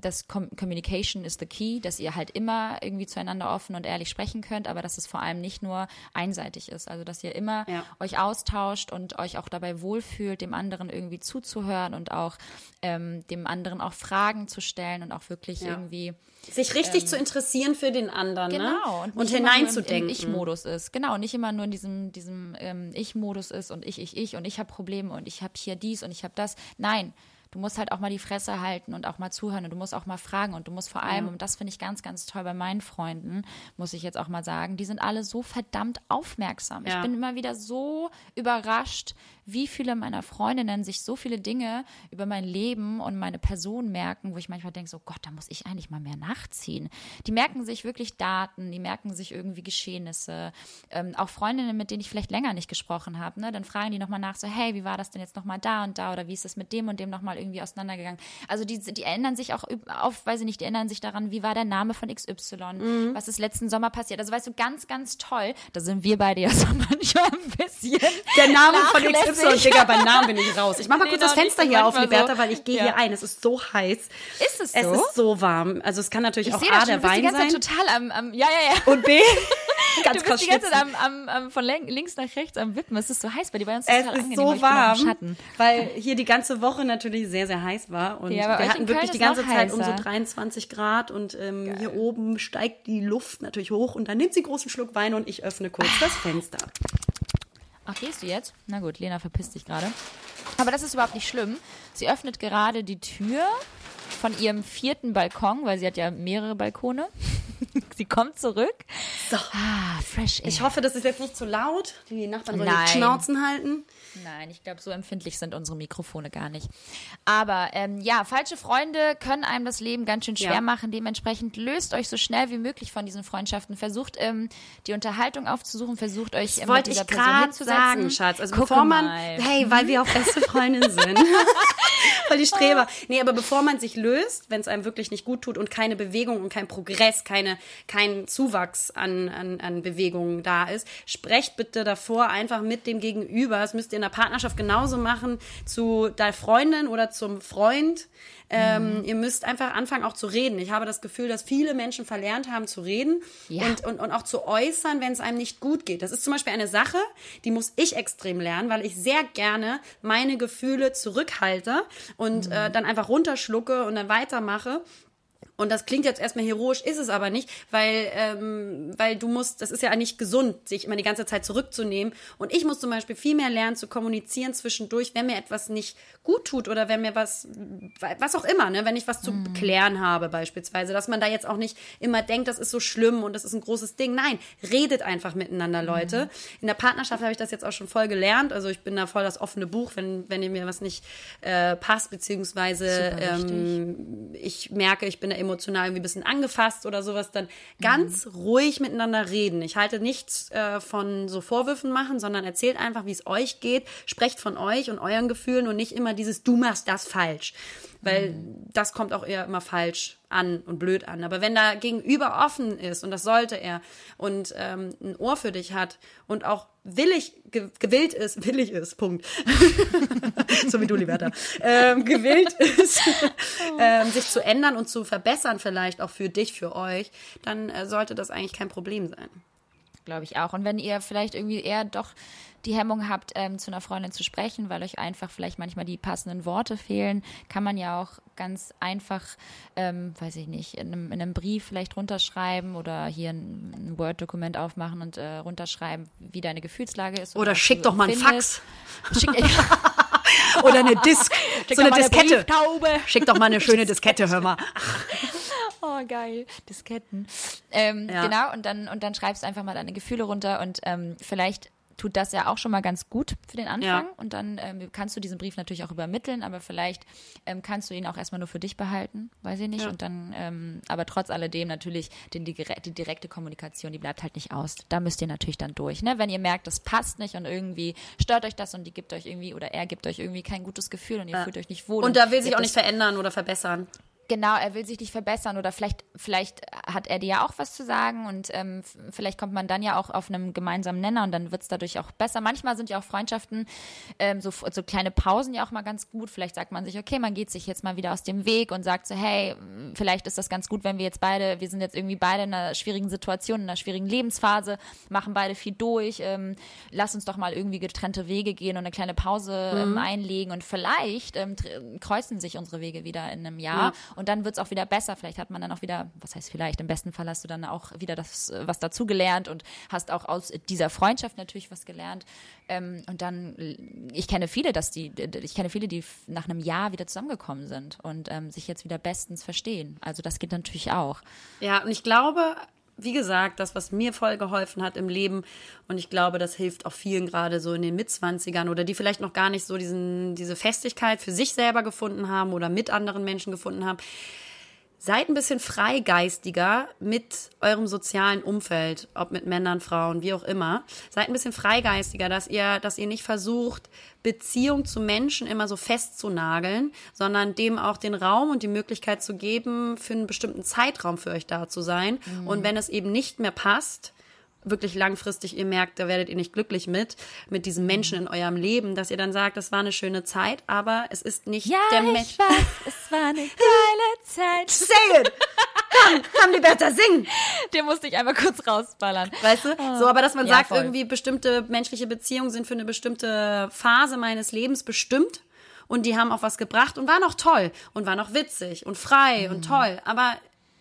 das Com Communication is the key, dass ihr halt immer irgendwie zueinander offen und ehrlich sprechen könnt, aber dass es vor allem nicht nur einseitig ist. Also dass ihr immer Ja. euch austauscht und euch auch dabei wohlfühlt, dem anderen irgendwie zuzuhören und auch ähm, dem anderen auch Fragen zu stellen und auch wirklich Ja. irgendwie Sich richtig zu interessieren für den anderen, ne? Genau. Und, immer nur im- hineinzudenken. Ich-Modus ist. Genau. Nicht immer nur in diesem, diesem ähm, Ich-Modus ist und ich, ich, ich und ich habe Probleme und ich habe hier dies und ich habe das. Nein. Du musst halt auch mal die Fresse halten und auch mal zuhören und du musst auch mal fragen und du musst vor allem, und das finde ich ganz, ganz toll bei meinen Freunden, muss ich jetzt auch mal sagen, die sind alle so verdammt aufmerksam. Ich Ja. bin immer wieder so überrascht, wie viele meiner Freundinnen sich so viele Dinge über mein Leben und meine Person merken, wo ich manchmal denke, so Gott, da muss ich eigentlich mal mehr nachziehen. Die merken sich wirklich Daten, die merken sich irgendwie Geschehnisse. Ähm, auch Freundinnen, mit denen ich vielleicht länger nicht gesprochen habe, ne, dann fragen die nochmal nach, so hey, wie war das denn jetzt nochmal da und da oder wie ist es mit dem und dem nochmal irgendwie auseinandergegangen. Also die, die ändern sich auch auf, weiß ich nicht, die ändern sich daran, wie war der Name von XY, was ist letzten Sommer passiert. Also weißt du, ganz, ganz toll. Da sind wir beide ja so manchmal ein bisschen Der Name von. XY, Digga, beim Namen bin ich raus. Ich mach mal Nee, kurz das Fenster hier auf, Liberta, so. weil ich gehe Ja. hier ein. Es ist so heiß. Ist es Es so? ist so warm. Also es kann natürlich Ich auch sehe A, das der Wein sein. Zeit total am, am ja, ja, ja. Und B, ganz Du bist die ganze Zeit am, am, am, von links nach rechts am Wippen. Es ist so heiß bei dir. Bei uns ist es total ist angenehm, so warm, Schatten. weil hier die ganze Woche natürlich sehr, sehr heiß war. Und Ja, wir hatten wirklich die ganze Zeit um so heißer. 23 Grad und ähm, hier oben steigt die Luft natürlich hoch und dann nimmt sie großen Schluck Wein und ich öffne kurz das Fenster. Ach, gehst du jetzt? Na gut, Lena verpisst dich gerade. Aber das ist überhaupt nicht schlimm. Sie öffnet gerade die Tür von ihrem vierten Balkon, weil sie hat ja mehrere Balkone. sie kommt zurück. So. Ah, fresh air. Ich hoffe, das ist jetzt nicht zu laut. Die Nachbarn sollen Nein. die Schnauzen halten. Nein, ich glaube, so empfindlich sind unsere Mikrofone gar nicht. Aber ähm, ja, falsche Freunde können einem das Leben ganz schön schwer Ja. machen. Dementsprechend löst euch so schnell wie möglich von diesen Freundschaften. Versucht ähm, die Unterhaltung aufzusuchen, versucht euch ähm, mit Wollte dieser ich Person gerade hinzusetzen. sagen, Schatz. Also bevor man, mal. hey, weil wir auch beste Freundinnen sind. Voll die Streber. Nee, aber bevor man sich löst, wenn es einem wirklich nicht gut tut und keine Bewegung und kein Progress, keine, kein Zuwachs an, an, an Bewegungen da ist, sprecht bitte davor einfach mit dem Gegenüber. Das müsst ihr in der Partnerschaft genauso machen zu deiner Freundin oder zum Freund. Ähm, Ihr müsst einfach anfangen auch zu reden. Ich habe das Gefühl, dass viele Menschen verlernt haben zu reden Ja. und, und, und auch zu äußern, wenn es einem nicht gut geht. Das ist zum Beispiel eine Sache, die muss ich extrem lernen, weil ich sehr gerne meine Gefühle zurückhalte und äh, dann einfach runterschlucke und dann weitermache. Und das klingt jetzt erstmal heroisch, ist es aber nicht, weil, ähm, weil du musst, das ist ja nicht gesund, sich immer die ganze Zeit zurückzunehmen. Und ich muss zum Beispiel viel mehr lernen zu kommunizieren zwischendurch, wenn mir etwas nicht gut tut oder wenn mir was, was auch immer, ne, wenn ich was zu klären habe beispielsweise, dass man da jetzt auch nicht immer denkt, das ist so schlimm und das ist ein großes Ding. Nein, redet einfach miteinander, Leute. In der Partnerschaft habe ich das jetzt auch schon voll gelernt. Also ich bin da voll das offene Buch, wenn, wenn mir was nicht äh, passt, beziehungsweise ähm, ich merke, ich bin da emotional irgendwie ein bisschen angefasst oder sowas, dann ganz ruhig miteinander reden. Ich halte nichts äh, von so Vorwürfen machen, sondern erzählt einfach, wie es euch geht, sprecht von euch und euren Gefühlen und nicht immer dieses du machst das falsch, weil das kommt auch eher immer falsch an und blöd an. Aber wenn da gegenüber offen ist und das sollte er und ähm, ein Ohr für dich hat und auch willig ge gewillt ist, willig ist, Punkt. so wie du, Liberta, ähm, gewillt ist, ähm, sich zu ändern und zu verbessern, vielleicht auch für dich, für euch, dann äh, sollte das eigentlich kein Problem sein. glaube ich auch. Und wenn ihr vielleicht irgendwie eher doch die Hemmung habt, ähm, zu einer Freundin zu sprechen, weil euch einfach vielleicht manchmal die passenden Worte fehlen, kann man ja auch ganz einfach, ähm, weiß ich nicht, in einem, in einem Brief vielleicht runterschreiben oder hier ein, ein Word-Dokument aufmachen und äh, runterschreiben, wie deine Gefühlslage ist. Oder schick doch mal ein empfindest. Fax Schick, oder eine Disk, schick so eine eine Diskette. Brieftaube. Schick doch mal eine schöne Diskette, hör mal. Oh, geil. Disketten. Ähm, Ja. Genau, und dann, und dann schreibst du einfach mal deine Gefühle runter und ähm, vielleicht tut das ja auch schon mal ganz gut für den Anfang. Ja. Und dann ähm, kannst du diesen Brief natürlich auch übermitteln, aber vielleicht ähm, kannst du ihn auch erstmal nur für dich behalten, weiß ich nicht. Ja. Und dann, ähm, aber trotz alledem natürlich, den, die, die direkte Kommunikation, die bleibt halt nicht aus. Da müsst ihr natürlich dann durch. Ne? Wenn ihr merkt, das passt nicht und irgendwie stört euch das und die gibt euch irgendwie oder er gibt euch irgendwie kein gutes Gefühl und ihr fühlt euch nicht wohl. Und da will sich auch nicht verändern oder verbessern. Genau, er will sich nicht verbessern oder vielleicht, vielleicht hat er dir ja auch was zu sagen und ähm, vielleicht kommt man dann ja auch auf einem gemeinsamen Nenner und dann wird's dadurch auch besser. Manchmal sind ja auch Freundschaften, ähm, so, so kleine Pausen ja auch mal ganz gut. Vielleicht sagt man sich, okay, man geht sich jetzt mal wieder aus dem Weg und sagt so, hey, vielleicht ist das ganz gut, wenn wir jetzt beide, wir sind jetzt irgendwie beide in einer schwierigen Situation, in einer schwierigen Lebensphase, machen beide viel durch, ähm, lass uns doch mal irgendwie getrennte Wege gehen und eine kleine Pause ähm, einlegen und vielleicht ähm, kreuzen sich unsere Wege wieder in einem Jahr Ja. Und dann wird's auch wieder besser. Vielleicht hat man dann auch wieder, was heißt vielleicht, im besten Fall hast du dann auch wieder das, äh, was dazugelernt und hast auch aus dieser Freundschaft natürlich was gelernt. Ähm, und dann, äh, ich kenne viele, dass die, ich kenne viele, die nach einem Jahr wieder zusammengekommen sind und ähm, sich jetzt wieder bestens verstehen. Also das geht natürlich auch. Ja, und ich glaube, wie gesagt, das, was mir voll geholfen hat im Leben, und ich glaube, das hilft auch vielen gerade so in den Mitzwanzigern oder die vielleicht noch gar nicht so diesen, diese Festigkeit für sich selber gefunden haben oder mit anderen Menschen gefunden haben. Seid ein bisschen freigeistiger mit eurem sozialen Umfeld, ob mit Männern, Frauen, wie auch immer. Seid ein bisschen freigeistiger, dass ihr, dass ihr nicht versucht, Beziehung zu Menschen immer so festzunageln, sondern dem auch den Raum und die Möglichkeit zu geben, für einen bestimmten Zeitraum für euch da zu sein. Und wenn es eben nicht mehr passt, wirklich langfristig ihr merkt, da werdet ihr nicht glücklich mit, mit diesen Menschen in eurem Leben, dass ihr dann sagt, das war eine schöne Zeit, aber es ist nicht der Mensch. ich weiß, es war eine geile Zeit. Say it! Komm, komm, Liberta, sing! Den musste ich einmal kurz rausballern. Weißt du? So, aber dass man Ja, sagt, voll. irgendwie bestimmte menschliche Beziehungen sind für eine bestimmte Phase meines Lebens bestimmt und die haben auch was gebracht und waren auch toll und waren auch witzig und frei und toll. Aber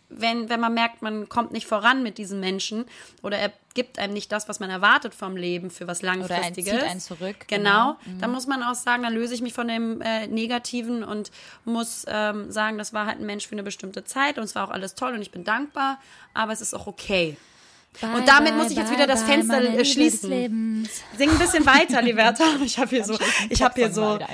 wenn, wenn man merkt, man kommt nicht voran mit diesen Menschen oder er gibt einem nicht das, was man erwartet vom Leben für was Oder er Langfristiges. zieht einen zurück. Genau, dann muss man auch sagen, dann löse ich mich von dem äh, Negativen und muss ähm, sagen, das war halt ein Mensch für eine bestimmte Zeit und es war auch alles toll und ich bin dankbar, aber es ist auch okay. Bye, Und damit bye, muss ich jetzt wieder das bye, Fenster, äh, schließen. Sing ein bisschen weiter, Liberta. Ich habe hier so, ich habe hier so wieder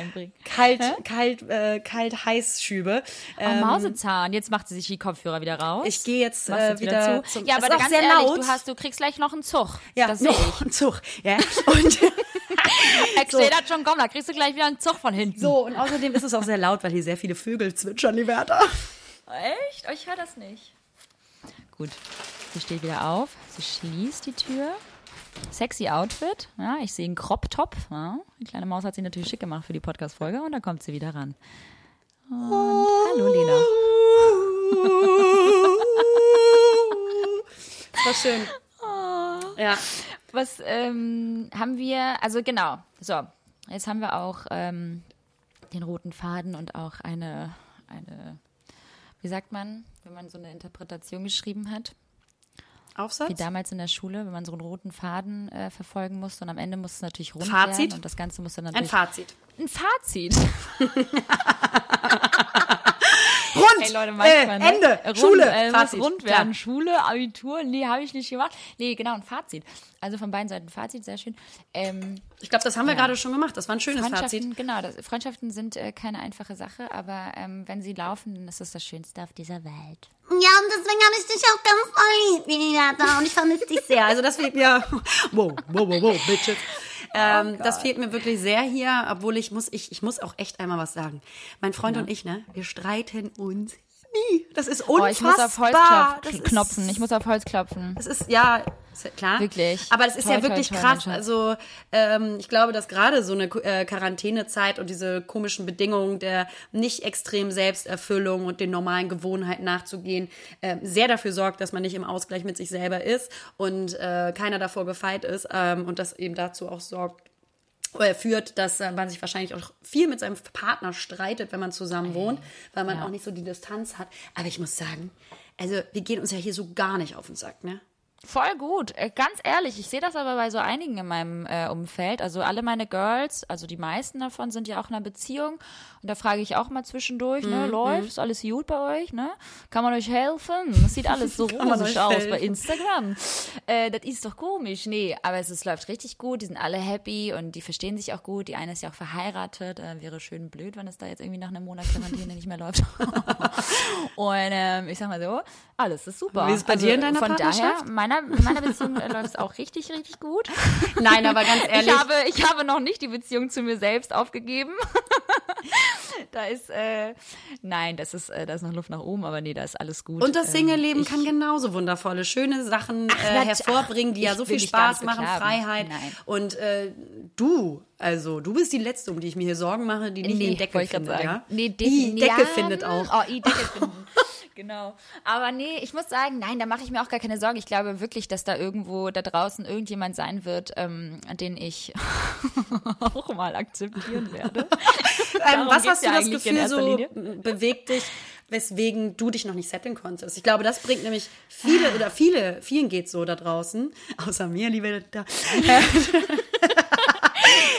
kalt, kalt, äh, kalt, heiß Schübe. Oh, Mausezahn, jetzt macht sie sich die Kopfhörer wieder raus. Ich gehe jetzt, äh, jetzt wieder, zu. zum. Ja, aber ist ganz sehr ehrlich, laut. du hast, du kriegst gleich noch einen Zug. ja, das sehe noch ein Zug. Ja. Und Ich sehe das schon kommen, da kriegst du gleich wieder einen Zug von hinten. so und außerdem ist es auch sehr laut, weil hier sehr viele Vögel zwitschern, Liberta. Echt? Ich höre das nicht. Gut, sie steht wieder auf, sie schließt die Tür. Sexy Outfit, ja, ich sehe einen Crop-Top. Ja. Die kleine Maus hat sich natürlich schick gemacht für die Podcast-Folge und da kommt sie wieder ran. Und hallo Lena. Das war schön. Ja. Was ähm, haben wir, also genau, so, jetzt haben wir auch ähm, den roten Faden und auch eine, eine, wie sagt man, wenn man so eine Interpretation geschrieben hat? Aufsatz? Wie damals in der Schule, wenn man so einen roten Faden äh, verfolgen musste und am Ende musste es natürlich rund Fazit? werden und das Ganze musste Ein natürlich Fazit. ein Fazit. Rund! Ey Leute, manchmal, äh, ne? Ende! Rund, Schule! Äh, Fazit. rund Klar. werden. Schule, Abitur, nee, habe ich nicht gemacht. Nee, genau, ein Fazit. Also von beiden Seiten Fazit, sehr schön. Ähm, Ich glaube, das haben wir Ja. gerade schon gemacht. Das war ein schönes Freundschaften, Fazit. genau, das, Freundschaften sind äh, keine einfache Sache, aber ähm, wenn sie laufen, dann ist es das Schönste auf dieser Welt. Ja, und deswegen habe ich dich auch ganz lieb, Renata. Und ich vermisse dich sehr. Also das fehlt mir. Wow, wow, wow, wow, Bitches. Ähm, das fehlt mir wirklich sehr hier, obwohl ich muss, ich, ich muss auch echt einmal was sagen. Mein Freund und ich, ne, wir streiten uns nie. Das ist Oh, unfassbar. ich muss auf Holz Das klopf, ist- knopfen. Ich muss auf Holz klopfen. Das ist ja klar. Wirklich. Aber das ist Toll, ja wirklich toll, toll, krass. Also ähm, ich glaube, dass gerade so eine äh, Quarantänezeit und diese komischen Bedingungen der nicht extrem Selbsterfüllung und den normalen Gewohnheiten nachzugehen, äh, sehr dafür sorgt, dass man nicht im Ausgleich mit sich selber ist und äh, keiner davor gefeit ist ähm, und das eben dazu auch sorgt, führt, dass äh, man sich wahrscheinlich auch viel mit seinem Partner streitet, wenn man zusammen wohnt, weil man Ja. auch nicht so die Distanz hat. Aber ich muss sagen, also wir gehen uns ja hier so gar nicht auf den Sack, ne? Voll gut. Äh, Ganz ehrlich, ich sehe das aber bei so einigen in meinem äh, Umfeld. Also alle meine Girls, also die meisten davon sind ja auch in einer Beziehung. Und da frage ich auch mal zwischendurch, Mhm, ne, läuft's alles gut bei euch, ne? Kann man euch helfen? Das sieht alles so rosig aus helfen? bei Instagram. Äh, das ist doch komisch. Nee, aber es, ist, läuft richtig gut. Die sind alle happy und die verstehen sich auch gut. Die eine ist ja auch verheiratet. Äh, wäre schön blöd, wenn es da jetzt irgendwie nach einem Monat Quarantäne nicht mehr läuft. und ähm, ich sag mal so, alles ist super. Also Wie ist es bei dir in deiner von Partnerschaft? daher, meiner, in meiner Beziehung äh, läuft es auch richtig, richtig gut. Nein, aber ganz ehrlich. Ich habe, ich habe noch nicht die Beziehung zu mir selbst aufgegeben. da ist, äh, nein, das ist, äh, da ist noch Luft nach oben, aber nee, da ist alles gut. und das Ähm, Single-Leben ich- kann genauso wundervolle, schöne Sachen äh, nat- hervorbringen, die ja so viel Spaß machen. Freiheit. Nein. Und äh, du, also du bist die Letzte, um die ich mir hier Sorgen mache, die nicht den Deckel wollte ich grad findet, ja? Nee, die defin- Decke ja, findet auch. Oh, die Decke finden. Genau. Aber nee, ich muss sagen, nein, da mache ich mir auch gar keine Sorgen. Ich glaube wirklich, dass da irgendwo da draußen irgendjemand sein wird, ähm, den ich auch mal akzeptieren werde. Ähm, was hast du ja das Gefühl so bewegt dich, weswegen du dich noch nicht setteln konntest? Ich glaube, das bringt nämlich viele oder viele, vielen geht's so da draußen, außer mir, liebe da.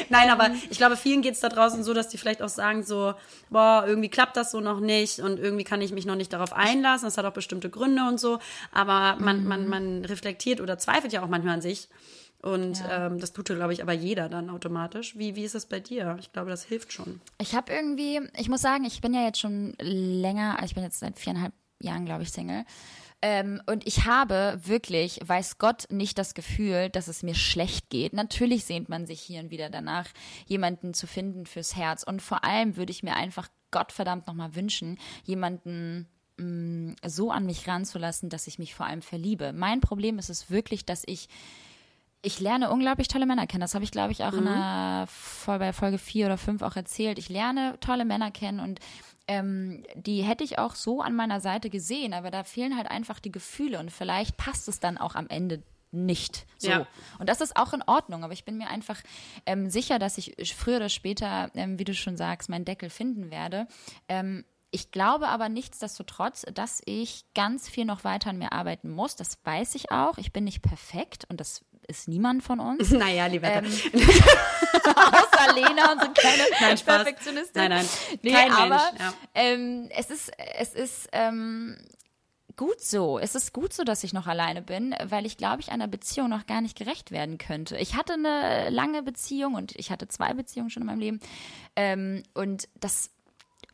Nein, aber ich glaube, vielen geht's da draußen so, dass die vielleicht auch sagen so, boah, irgendwie klappt das so noch nicht und irgendwie kann ich mich noch nicht darauf einlassen. Das hat auch bestimmte Gründe und so. Aber man, Mhm. man, man reflektiert oder zweifelt ja auch manchmal an sich. Und ähm, das tut, glaube ich, aber jeder dann automatisch. Wie, wie ist es bei dir? Ich glaube, das hilft schon. Ich habe irgendwie, ich muss sagen, ich bin ja jetzt schon länger, ich bin jetzt seit viereinhalb Jahren, glaube ich, Single. Ähm, und ich habe wirklich, weiß Gott, nicht das Gefühl, dass es mir schlecht geht. Natürlich sehnt man sich hier und wieder danach, jemanden zu finden fürs Herz. Und vor allem würde ich mir einfach Gottverdammt nochmal wünschen, jemanden mh, so an mich ranzulassen, dass ich mich vor allem verliebe. Mein Problem ist es wirklich, dass ich ich lerne unglaublich tolle Männer kennen. Das habe ich, glaube ich, auch in einer, bei Folge 4 oder 5 auch erzählt. Ich lerne tolle Männer kennen und ähm, die hätte ich auch so an meiner Seite gesehen, aber da fehlen halt einfach die Gefühle und vielleicht passt es dann auch am Ende nicht so. Ja. Und das ist auch in Ordnung, aber ich bin mir einfach ähm, sicher, dass ich früher oder später, ähm, wie du schon sagst, meinen Deckel finden werde. Ähm, ich glaube aber nichtsdestotrotz, dass ich ganz viel noch weiter an mir arbeiten muss. Das weiß ich auch. Ich bin nicht perfekt und das ist niemand von uns. Naja, lieber Ähm, außer Lena, unsere kleine Nein, Spaß. Perfektionistin. Nein, nein. Nee, Kein aber Mensch, ja. ähm, es ist, es ist ähm, gut so. Es ist gut so, dass ich noch alleine bin, weil ich, glaube ich, einer Beziehung noch gar nicht gerecht werden könnte. Ich hatte eine lange Beziehung und ich hatte zwei Beziehungen schon in meinem Leben. Ähm, und das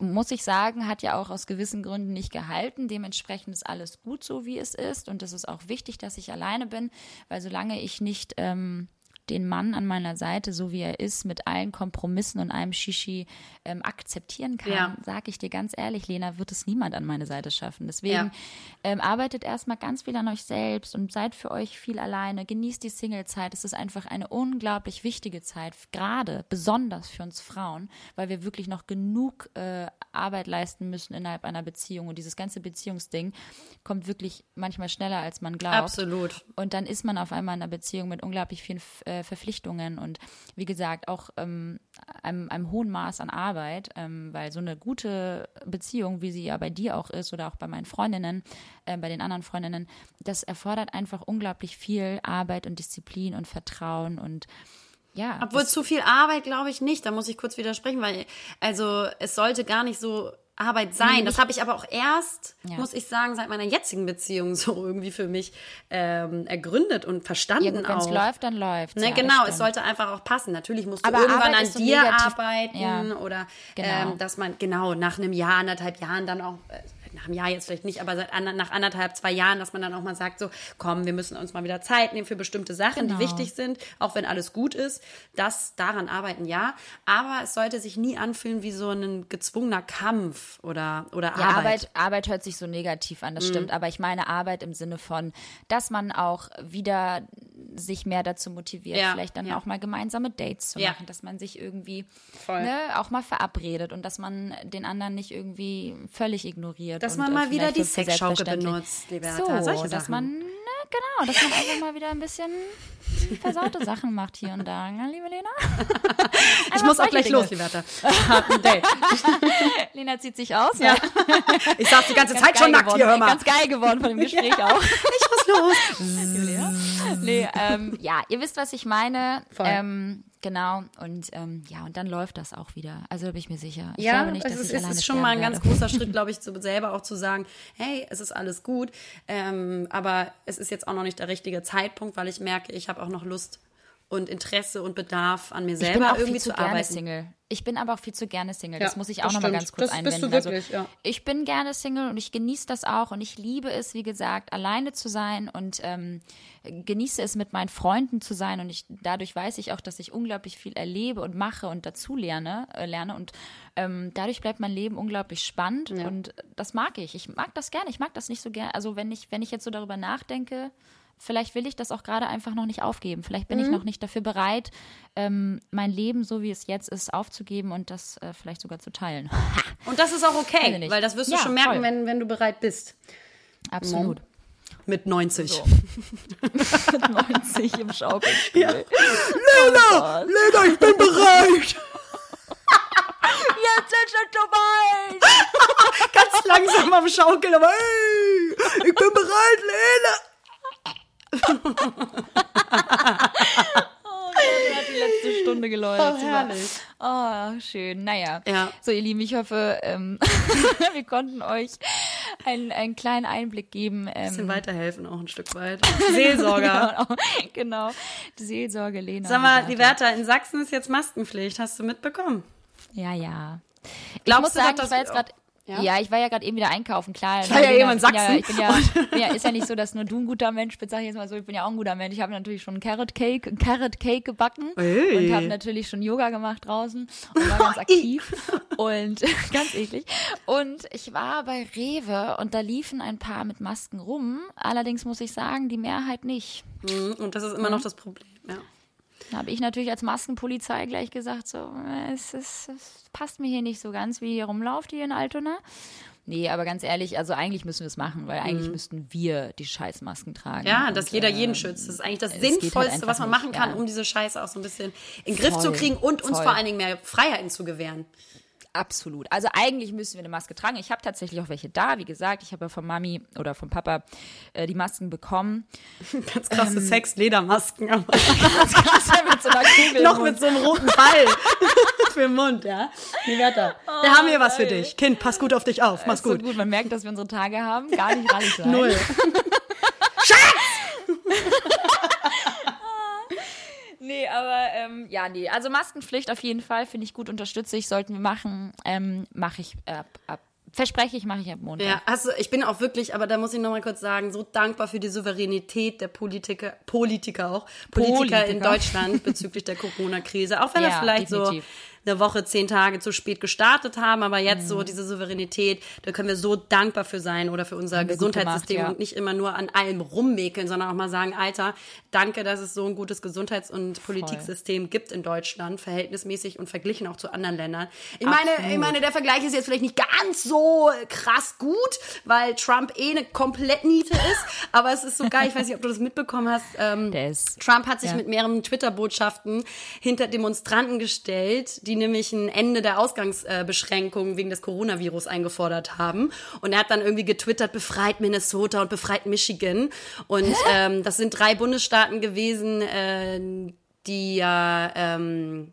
muss ich sagen, hat ja auch aus gewissen Gründen nicht gehalten. Dementsprechend ist alles gut so, wie es ist. Und es ist auch wichtig, dass ich alleine bin, weil solange ich nicht ähm, den Mann an meiner Seite, so wie er ist, mit allen Kompromissen und allem Shishi ähm, akzeptieren kann, Ja. sage ich dir ganz ehrlich, Lena, wird es niemand an meine Seite schaffen. Deswegen Ja. ähm, arbeitet erstmal ganz viel an euch selbst und seid für euch viel alleine. Genießt die Singlezeit. Es ist einfach eine unglaublich wichtige Zeit, gerade besonders für uns Frauen, weil wir wirklich noch genug äh, Arbeit leisten müssen innerhalb einer Beziehung. Und dieses ganze Beziehungsding kommt wirklich manchmal schneller, als man glaubt. Absolut. Und dann ist man auf einmal in einer Beziehung mit unglaublich vielen äh, äh, Verpflichtungen und wie gesagt auch ähm, einem, einem hohen Maß an Arbeit, ähm, weil so eine gute Beziehung, wie sie ja bei dir auch ist oder auch bei meinen Freundinnen, äh, bei den anderen Freundinnen, das erfordert einfach unglaublich viel Arbeit und Disziplin und Vertrauen und ja. Obwohl zu viel Arbeit glaube ich nicht. Da muss ich kurz widersprechen, weil also es sollte gar nicht so Arbeit sein. Das habe ich aber auch erst, Ja. muss ich sagen, seit meiner jetzigen Beziehung so irgendwie für mich ähm, ergründet und verstanden ja, wenn es läuft, dann läuft Ne, ja, genau, es sollte einfach auch passen. Natürlich musst du Aber irgendwann Arbeit an dir negativ. arbeiten oder genau. ähm, dass man genau nach einem Jahr, anderthalb Jahren dann auch äh, nach einem Jahr jetzt vielleicht nicht, aber seit ander- nach anderthalb, zwei Jahren, dass man dann auch mal sagt, so, komm, wir müssen uns mal wieder Zeit nehmen für bestimmte Sachen, Genau. die wichtig sind, auch wenn alles gut ist. Das daran arbeiten, ja. Aber es sollte sich nie anfühlen wie so ein gezwungener Kampf oder, oder Ja, Arbeit. Arbeit, Arbeit hört sich so negativ an, das stimmt. Aber ich meine Arbeit im Sinne von, dass man auch wieder sich mehr dazu motiviert, Ja, vielleicht dann ja. auch mal gemeinsame Dates zu Ja. machen, dass man sich irgendwie ne, auch mal verabredet und dass man den anderen nicht irgendwie völlig ignoriert. Dass und, man äh, mal wieder die Sexschaukel benutzt, Liberta, So, solche dass man, ne, genau, dass man einfach mal wieder ein bisschen versaute Sachen macht hier und da. Ja, liebe Lena? ich muss auch gleich Dinge. los, Liberta. Lena zieht sich aus. Ja. Ich saß die ganze Zeit schon nackt hier, hör mal. Ganz geil geworden von dem Gespräch auch. Ich muss los. Nee, ähm, ja, ihr wisst, was ich meine. Voll. Ähm, genau. Und ähm, ja, und dann läuft das auch wieder. Also da bin ich mir sicher. Ich Ja, glaube nicht, es dass ist, es ist schon mal ein sterben ganz werde. großer Schritt, glaube ich, zu, selber auch zu sagen, hey, es ist alles gut, ähm, aber es ist jetzt auch noch nicht der richtige Zeitpunkt, weil ich merke, ich habe auch noch Lust und Interesse und Bedarf an mir Ich bin selber auch irgendwie viel zu zu gerne arbeiten. Single. Ich bin aber auch viel zu gerne Single. Ja, das muss ich auch noch mal stimmt. ganz kurz Das bist du einwenden. wirklich, also, ja. Ich bin gerne Single und ich genieße das auch und ich liebe es, wie gesagt, alleine zu sein und ähm, genieße es mit meinen Freunden zu sein und ich dadurch weiß ich auch, dass ich unglaublich viel erlebe und mache und dazu lerne, äh, lerne und ähm, dadurch bleibt mein Leben unglaublich spannend und das mag ich. Ich mag das gerne. Ich mag das nicht so gerne. Also wenn ich wenn ich jetzt so darüber nachdenke, vielleicht will ich das auch gerade einfach noch nicht aufgeben. Vielleicht bin ich Mhm. noch nicht dafür bereit, ähm, mein Leben so wie es jetzt ist aufzugeben und das äh, vielleicht sogar zu teilen. Und das ist auch okay, ich weil das wirst du Ja, schon merken, voll. wenn, wenn du bereit bist. Absolut. Mit 90. Mit 90 im Schaukelstuhl. Lena, Lena, ich bin bereit. Jetzt ist es soweit! Ganz langsam am Schaukeln, aber hey, ich bin bereit, Lena. Die letzte Stunde geläutet. Oh, herrlich. Oh, schön. Naja. Ja. So, ihr Lieben, ich hoffe, ähm, wir konnten euch einen, einen kleinen Einblick geben. Ähm, Bisschen weiterhelfen auch ein Stück weit. Seelsorger. genau, genau. Die Seelsorge, Lena. Sag mal, die Werther, in Sachsen ist jetzt Maskenpflicht. Hast du mitbekommen? Ja, ja. Ich Glaubst muss du sagen, doch, ich war jetzt gerade. Ja? Ja? ich war ja gerade eben wieder einkaufen, klar. war ja ich bin Sachsen. Ja, ich bin ja, bin ja, ist ja nicht so, dass nur du ein guter Mensch bist, sag ich jetzt mal so, ich bin ja auch ein guter Mensch. Ich habe natürlich schon Carrot Cake, Carrot Cake gebacken Hey. und habe natürlich schon Yoga gemacht draußen und war ganz aktiv und ganz eklig. Und ich war bei Rewe und da liefen ein paar mit Masken rum. Allerdings muss ich sagen, die Mehrheit nicht. Mhm, Und das ist immer noch das Problem. Ja. Da habe ich natürlich als Maskenpolizei gleich gesagt, so, äh, es, ist, es passt mir hier nicht so ganz, wie ihr rumlauft hier in Altona. Nee, aber ganz ehrlich, also eigentlich müssen wir es machen, weil eigentlich müssten wir die Scheißmasken tragen. Mhm. Ja, Und, dass jeder äh, jeden schützt. Das ist eigentlich das halt Sinnvollste, einfach was man nicht, machen kann, ja. um diese Scheiße auch so ein bisschen in den Griff zu kriegen und uns voll. vor allen Dingen mehr Freiheiten zu gewähren. Absolut. Also eigentlich müssen wir eine Maske tragen. Ich habe tatsächlich auch welche da. Wie gesagt, ich habe ja von Mami oder vom Papa äh, die Masken bekommen. Ganz krasse Sex-Ledermasken. aber mit so einer Kugel Noch mit so einem roten Ball für den Mund, ja. Die Wetter. Wir haben hier was für dich. Kind, pass gut auf dich auf. Mach's Ist so gut. gut. Man merkt, dass wir unsere Tage haben. Gar nicht rallig sein. Null. Nee, aber ähm, ja, nee. Also Maskenpflicht auf jeden Fall, finde ich gut, unterstütze ich, sollten wir machen. Ähm, mache ich ab, ab. Verspreche ich, mache ich ab Montag. Ja, also ich bin auch wirklich, aber da muss ich noch mal kurz sagen, so dankbar für die Souveränität der Politiker, Politiker auch, Politiker, in Politiker. Deutschland bezüglich der Corona-Krise. Auch wenn das Ja, vielleicht definitiv. Eine Woche, zehn Tage zu spät gestartet haben, aber jetzt Mhm. so diese Souveränität, da können wir so dankbar für sein oder für unser Gesundheitssystem gemacht, ja. und nicht immer nur an allem rummäkeln, sondern auch mal sagen, Alter, danke, dass es so ein gutes Gesundheits- und Politiksystem gibt in Deutschland, verhältnismäßig und verglichen auch zu anderen Ländern. Ich meine, ich meine, der Vergleich ist jetzt vielleicht nicht ganz so krass gut, weil Trump eh eine komplett Niete ist, aber es ist so geil, ich weiß nicht, ob du das mitbekommen hast. Ähm, ist- Trump hat sich ja. mit mehreren Twitter-Botschaften hinter Demonstranten gestellt, die nämlich ein Ende der Ausgangsbeschränkungen wegen des Coronavirus eingefordert haben. Und er hat dann irgendwie getwittert, befreit Minnesota und befreit Michigan. Und ähm, das sind drei Bundesstaaten gewesen, äh, die ja ähm,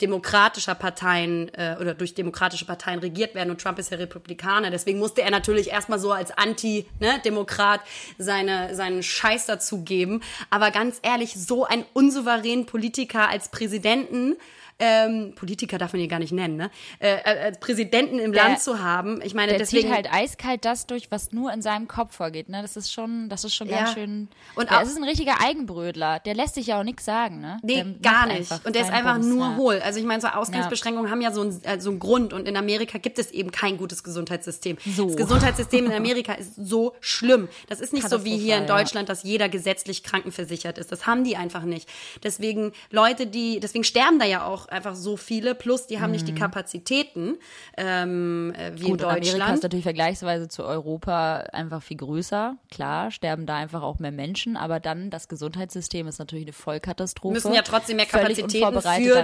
demokratischer Parteien äh, oder durch demokratische Parteien regiert werden und Trump ist ja Republikaner. Deswegen musste er natürlich erstmal so als Anti-Demokrat seine, seinen Scheiß dazugeben. Aber ganz ehrlich, so einen unsouveränen Politiker als Präsidenten ähm, Politiker darf man hier gar nicht nennen, ne? Äh, äh, als Präsidenten im Der- Land zu haben. Ich meine, Der deswegen zieht halt eiskalt das durch, was nur in seinem Kopf vorgeht. Ne? Das ist schon, das ist schon Ja. ganz schön. Und auch- ist ein richtiger Eigenbrödler. Der lässt sich ja auch nichts sagen. Ne? Nee, der gar nicht. Und der ist einfach Bums, nur ja. hohl. Also ich meine, so Ausgangsbeschränkungen haben ja so einen, äh, so einen Grund. Und in Amerika gibt es eben kein gutes Gesundheitssystem. So. Das Gesundheitssystem in Amerika ist so schlimm. Das ist nicht so wie hier in ja. Deutschland, dass jeder gesetzlich krankenversichert ist. Das haben die einfach nicht. Deswegen Leute, die, deswegen sterben da ja auch einfach so viele. Plus, die haben nicht die Kapazitäten ähm, äh, wie Mhm. Gut, in und Amerika ist Deutschland. natürlich vergleichsweise zu Europa einfach viel größer. Klar, sterben da einfach auch mehr Menschen, aber dann das Gesundheitssystem ist natürlich eine Vollkatastrophe. Müssen ja trotzdem mehr Völlig Kapazitäten unvorbereitet für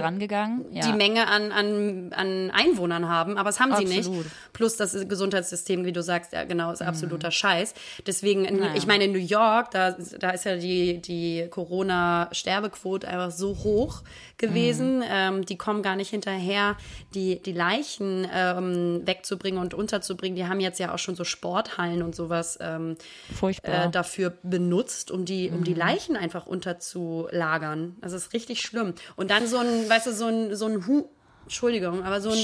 Ja. die Menge an, an, an Einwohnern haben, aber das haben sie Absolut. nicht. Plus das Gesundheitssystem, wie du sagst, ja genau, ist absoluter Scheiß. Deswegen, in, Mhm. Naja. ich meine, in New York, da, da ist ja die, die Corona-Sterbequote einfach so hoch gewesen. Mhm. Ähm, die kommen gar nicht hinterher, die, die Leichen ähm, wegzubringen und unterzubringen. Die haben jetzt ja auch schon so Sporthallen und sowas ähm, äh, dafür benutzt, um die, um die Mhm. Leichen einfach unterzulagern. Das ist richtig schlimm. Und dann so ein, weißt du, so ein, so ein Hu Entschuldigung, aber so ein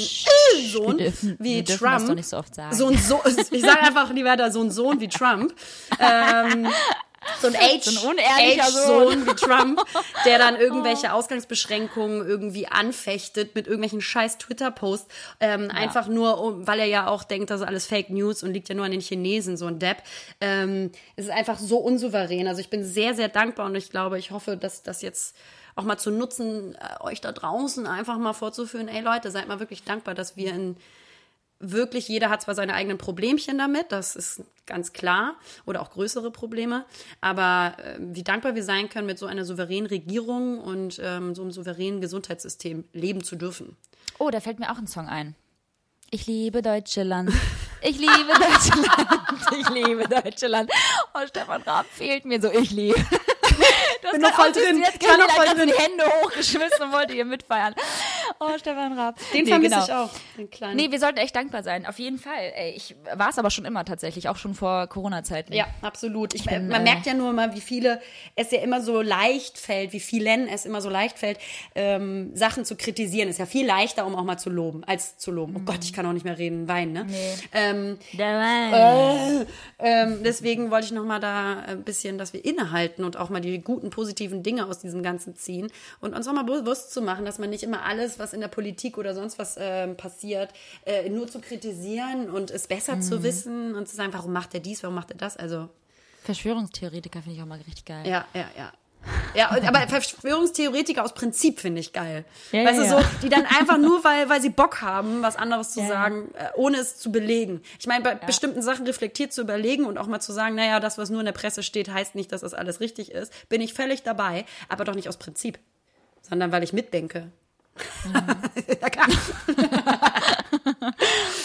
Sohn dürfen- wie Trump. das nicht so oft sagen. So ein Sohn, ich sage einfach lieber da so ein Sohn wie Trump. Ähm, so ein Age, So ein unehrlicher Age-Sohn wie Trump, der dann irgendwelche Ausgangsbeschränkungen irgendwie anfechtet mit irgendwelchen scheiß Twitter-Posts. Ähm, Einfach nur, um, weil er ja auch denkt, das ist alles Fake News und liegt ja nur an den Chinesen, so ein Depp. Ähm, es ist einfach so unsouverän. Also ich bin sehr, sehr dankbar und ich glaube, ich hoffe, dass das jetzt auch mal zu nutzen, äh, euch da draußen einfach mal vorzuführen, ey Leute, seid mal wirklich dankbar, dass wir in wirklich, jeder hat zwar seine eigenen Problemchen damit, das ist ganz klar, oder auch größere Probleme, aber äh, wie dankbar wir sein können, mit so einer souveränen Regierung und ähm, so einem souveränen Gesundheitssystem leben zu dürfen. Oh, da fällt mir auch ein Song ein. Ich liebe Deutschland. Ich liebe Deutschland. Ich liebe Deutschland. Oh, Stefan Raab fehlt mir so. Ich liebe. Du Bin noch voll drin. Ich war noch voll drin. Hände hochgeschmissen und wollte hier mitfeiern. Oh, Stefan Raab. Den Nee, vermisse genau. ich auch, den kleinen. Nee, wir sollten echt dankbar sein. Auf jeden Fall. Ey, ich war es aber schon immer tatsächlich, auch schon vor Corona-Zeiten. Ja, absolut. Ich, bin, man äh, merkt ja nur mal, wie viele es ja immer so leicht fällt, wie vielen es immer so leicht fällt, ähm, Sachen zu kritisieren. Ist ja viel leichter, um auch mal zu loben, als zu loben. Oh Gott, ich kann auch nicht mehr reden, weinen, ne? Ähm, Der Äh, ähm, deswegen wollte ich noch mal da ein bisschen, dass wir innehalten und auch mal die guten, positiven Dinge aus diesem Ganzen ziehen und uns auch mal bewusst zu machen, dass man nicht immer alles, was in der Politik oder sonst was ähm, passiert, äh, nur zu kritisieren und es besser zu wissen und zu sagen, warum macht er dies, warum macht er das? Also, Verschwörungstheoretiker finde ich auch mal richtig geil. ja, ja, ja. Ja, aber Verschwörungstheoretiker aus Prinzip finde ich geil. Ja, weißt ja, du, so, die dann einfach nur, weil, weil sie Bock haben, was anderes zu Ja, ja. sagen, äh, ohne es zu belegen. Ich meine, bei bestimmten Sachen reflektiert zu überlegen und auch mal zu sagen, naja, das, was nur in der Presse steht, heißt nicht, dass das alles richtig ist, bin ich völlig dabei, aber doch nicht aus Prinzip, sondern weil ich mitdenke. Ja, klar.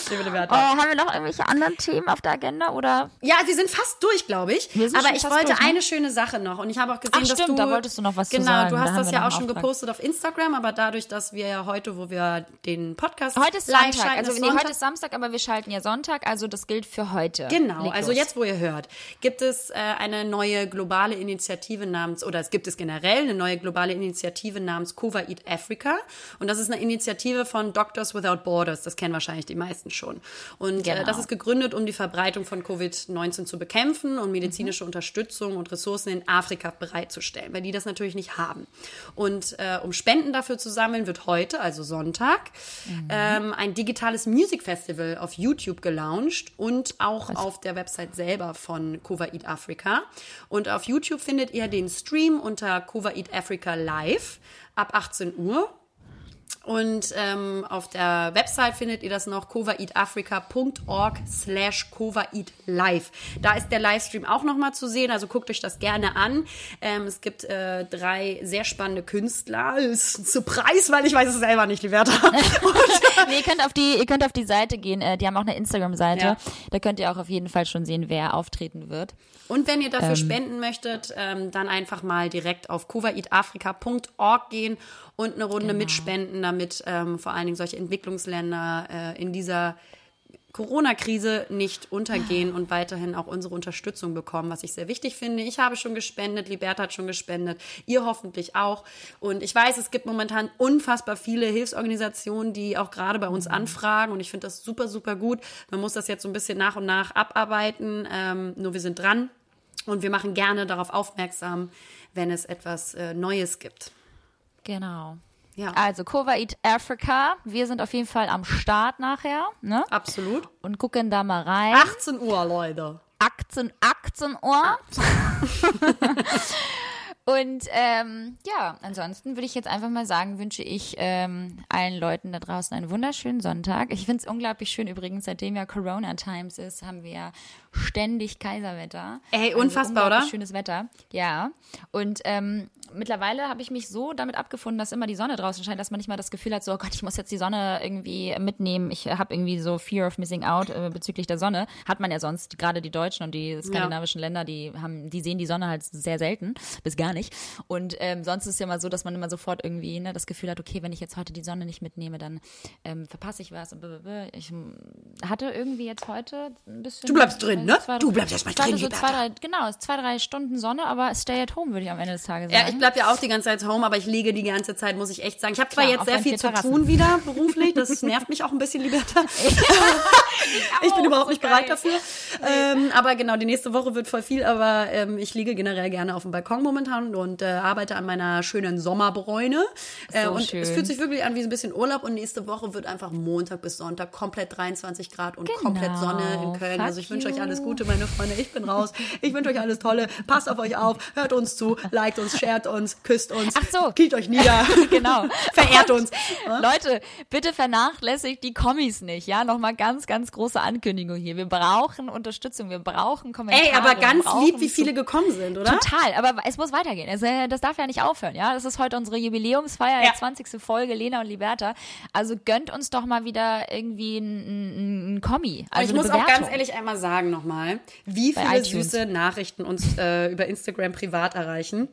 Oh, haben wir noch irgendwelche anderen Themen auf der Agenda oder? Ja, wir sind fast durch, glaube ich. Wir sind Aber schon ich wollte durch, ne? eine schöne Sache noch. Und ich habe auch gesehen, Ach, dass stimmt, du. da wolltest du noch was zu genau, sagen. du Da hast haben das ja auch schon Auftrag. gepostet auf Instagram, aber dadurch, dass wir ja heute, wo wir den Podcast Heute ist live Sonntag. schalten, Also ist nee, heute ist Samstag, aber wir schalten ja Sonntag, also das gilt für heute. Genau, Leg also los. jetzt, wo ihr hört, gibt es äh, eine neue globale Initiative namens, oder es gibt es generell eine neue globale Initiative namens Cova Eat Africa. Und das ist eine Initiative von Doctors Without Borders. Das kennen wahrscheinlich die meisten schon. Und äh, Genau. das ist gegründet, um die Verbreitung von Covid-19 zu bekämpfen und medizinische Unterstützung und Ressourcen in Afrika bereitzustellen, weil die das natürlich nicht haben. Und äh, um Spenden dafür zu sammeln, wird heute, also Sonntag, ähm, ein digitales Music Festival auf YouTube gelauncht und auch auf der Website selber von Eat Africa. Und auf YouTube findet ihr den Stream unter Eat Africa Live ab 18 Uhr. Und ähm, auf der Website findet ihr das noch covereatafrica.org slash covereatlive. Da ist der Livestream auch nochmal zu sehen, also guckt euch das gerne an. Ähm, es gibt äh, drei sehr spannende Künstler. Ist ein Surprise, weil ich weiß es selber nicht, Liberta. nee, ihr könnt auf die, ihr könnt auf die Seite gehen. Äh, die haben auch eine Instagram-Seite. Ja. Da könnt ihr auch auf jeden Fall schon sehen, wer auftreten wird. Und wenn ihr dafür spenden möchtet, ähm, dann einfach mal direkt auf covereatafrica.org gehen und eine Runde mitspenden, damit ähm, vor allen Dingen solche Entwicklungsländer äh, in dieser Corona-Krise nicht untergehen und weiterhin auch unsere Unterstützung bekommen, was ich sehr wichtig finde. Ich habe schon gespendet, Liberta hat schon gespendet, ihr hoffentlich auch. Und ich weiß, es gibt momentan unfassbar viele Hilfsorganisationen, die auch gerade bei uns anfragen und ich finde das super, super gut. Man muss das jetzt so ein bisschen nach und nach abarbeiten, ähm, nur wir sind dran und wir machen gerne darauf aufmerksam, wenn es etwas äh, Neues gibt. Genau. Ja, Also Cover Eat Africa. Wir sind auf jeden Fall am Start nachher, ne? absolut. Und gucken da mal rein. 18 Uhr, Leute. 18, 18 Uhr. Und ähm, ja, ansonsten würde ich jetzt einfach mal sagen, wünsche ich ähm, allen Leuten da draußen einen wunderschönen Sonntag. Ich finde es unglaublich schön übrigens, seitdem ja Corona Times ist, haben wir ständig Kaiserwetter. Ey, Also unfassbar, unglaublich oder? Schönes Wetter, ja. Und ähm, mittlerweile habe ich mich so damit abgefunden, dass immer die Sonne draußen scheint, dass man nicht mal das Gefühl hat, so oh Gott, ich muss jetzt die Sonne irgendwie mitnehmen. Ich habe irgendwie so Fear of Missing Out äh, bezüglich der Sonne. Hat man ja sonst, gerade die Deutschen und die skandinavischen Länder, die haben, die sehen die Sonne halt sehr selten, bis gar nicht. Und ähm, sonst ist es ja mal so, dass man immer sofort irgendwie ne, das Gefühl hat, okay, wenn ich jetzt heute die Sonne nicht mitnehme, dann ähm, verpasse ich was. Und ich ähm, hatte irgendwie jetzt heute ein bisschen. Du bleibst drin, ne? zwei- Du bleibst erst mal ich hatte drin, so zwei, drei, genau, zwei, drei Stunden Sonne, aber stay at home, würde ich am Ende des Tages Ja, sagen. ich bleib ja auch die ganze Zeit home, aber ich lege die ganze Zeit, muss ich echt sagen. Ich habe zwar Klar, jetzt sehr viel zu Terrassen. tun wieder beruflich, das nervt mich auch ein bisschen, Liberta. ich bin überhaupt nicht bereit dafür. Ähm, aber genau, die nächste Woche wird voll viel, aber ähm, ich liege generell gerne auf dem Balkon momentan und äh, arbeite an meiner schönen Sommerbräune. Äh, So und schön. es fühlt sich wirklich an wie so ein bisschen Urlaub und nächste Woche wird einfach Montag bis Sonntag komplett 23 Grad und Genau. komplett Sonne in Köln. Fuck also ich wünsche euch you. Alles Gute, meine Freunde. Ich bin raus. Ich wünsche euch alles Tolle. Passt auf euch auf, hört uns zu, liked uns, shared uns, küsst uns. Ach so. Kniet euch nieder. genau. Verehrt uns. Leute, bitte vernachlässigt die Kommis nicht, ja? Nochmal ganz, ganz große Ankündigung hier. Wir brauchen Unterstützung, wir brauchen Kommentare. Ey, aber ganz lieb, wie viele gekommen sind, oder? Total, aber es muss weitergehen. Es, äh, das darf ja nicht aufhören, ja. Das ist heute unsere Jubiläumsfeier, Ja. die 20. Folge, Lena und Liberta. Also gönnt uns doch mal wieder irgendwie ein, ein, ein Kommi. Und Also ich muss eine auch ganz Bewertung. ehrlich einmal sagen nochmal, wie Bei viele iTunes. süße Nachrichten uns äh, über Instagram privat erreichen.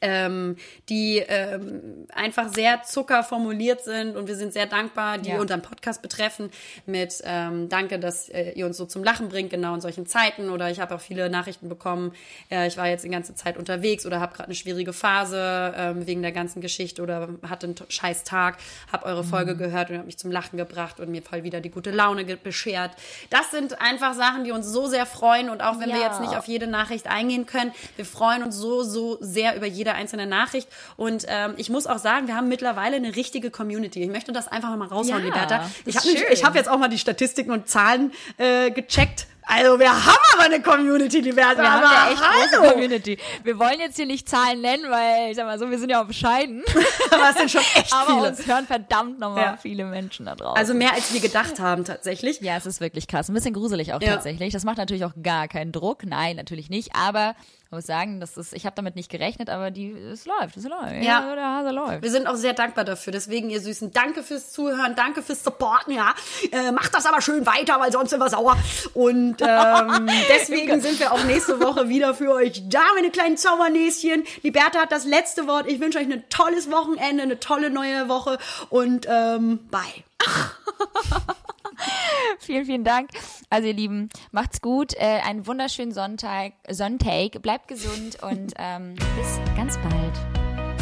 Ähm, die ähm, einfach sehr zucker formuliert sind und wir sind sehr dankbar, die Ja. unseren Podcast betreffen mit ähm, Danke, dass äh, ihr uns so zum Lachen bringt, genau in solchen Zeiten oder ich habe auch viele Nachrichten bekommen, äh, ich war jetzt die ganze Zeit unterwegs oder habe gerade eine schwierige Phase ähm, wegen der ganzen Geschichte oder hatte einen scheiß Tag, habe eure Folge gehört und habe mich zum Lachen gebracht und mir voll wieder die gute Laune beschert. Das sind einfach Sachen, die uns so sehr freuen und auch wenn wir Ja. jetzt nicht auf jede Nachricht eingehen können, wir freuen uns so, so sehr über jede einzelne Nachricht und ähm, ich muss auch sagen, wir haben mittlerweile eine richtige Community. Ich möchte das einfach mal raushauen, Ja, Liberta. Ich habe hab jetzt auch mal die Statistiken und Zahlen äh, gecheckt. Also wir haben aber eine Community, Liberta. Wir haben aber ja echt hallo. große Community. Wir wollen jetzt hier nicht Zahlen nennen, weil, ich sag mal so, wir sind ja auch bescheiden. Aber es sind schon echt Aber viele. uns hören verdammt nochmal Ja. viele Menschen da draußen. Also mehr als wir gedacht haben tatsächlich. Ja, es ist wirklich krass. Ein bisschen gruselig auch Ja. tatsächlich. Das macht natürlich auch gar keinen Druck. Nein, natürlich nicht. Aber ich muss sagen, das ist, ich habe damit nicht gerechnet, aber die, es läuft, es läuft. Ja. der Hase läuft. Wir sind auch sehr dankbar dafür. Deswegen, ihr Süßen, danke fürs Zuhören, danke fürs Supporten, ja. Äh, macht das aber schön weiter, weil sonst sind wir sauer. Und ähm, deswegen sind wir auch nächste Woche wieder für euch da, meine kleinen Zaubernäschen. Die Bertha hat das letzte Wort. Ich wünsche euch ein tolles Wochenende, eine tolle neue Woche und ähm, bye. Vielen, vielen Dank. Also ihr Lieben, macht's gut. Äh, einen wunderschönen Sonntag. Sonntag. Bleibt gesund und ähm, bis ganz bald.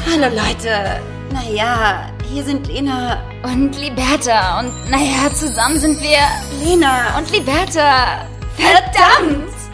Hallo Leute. Naja, Hier sind Lena. Und Liberta. Und naja, zusammen sind wir Lena. und Liberta. Verdammt!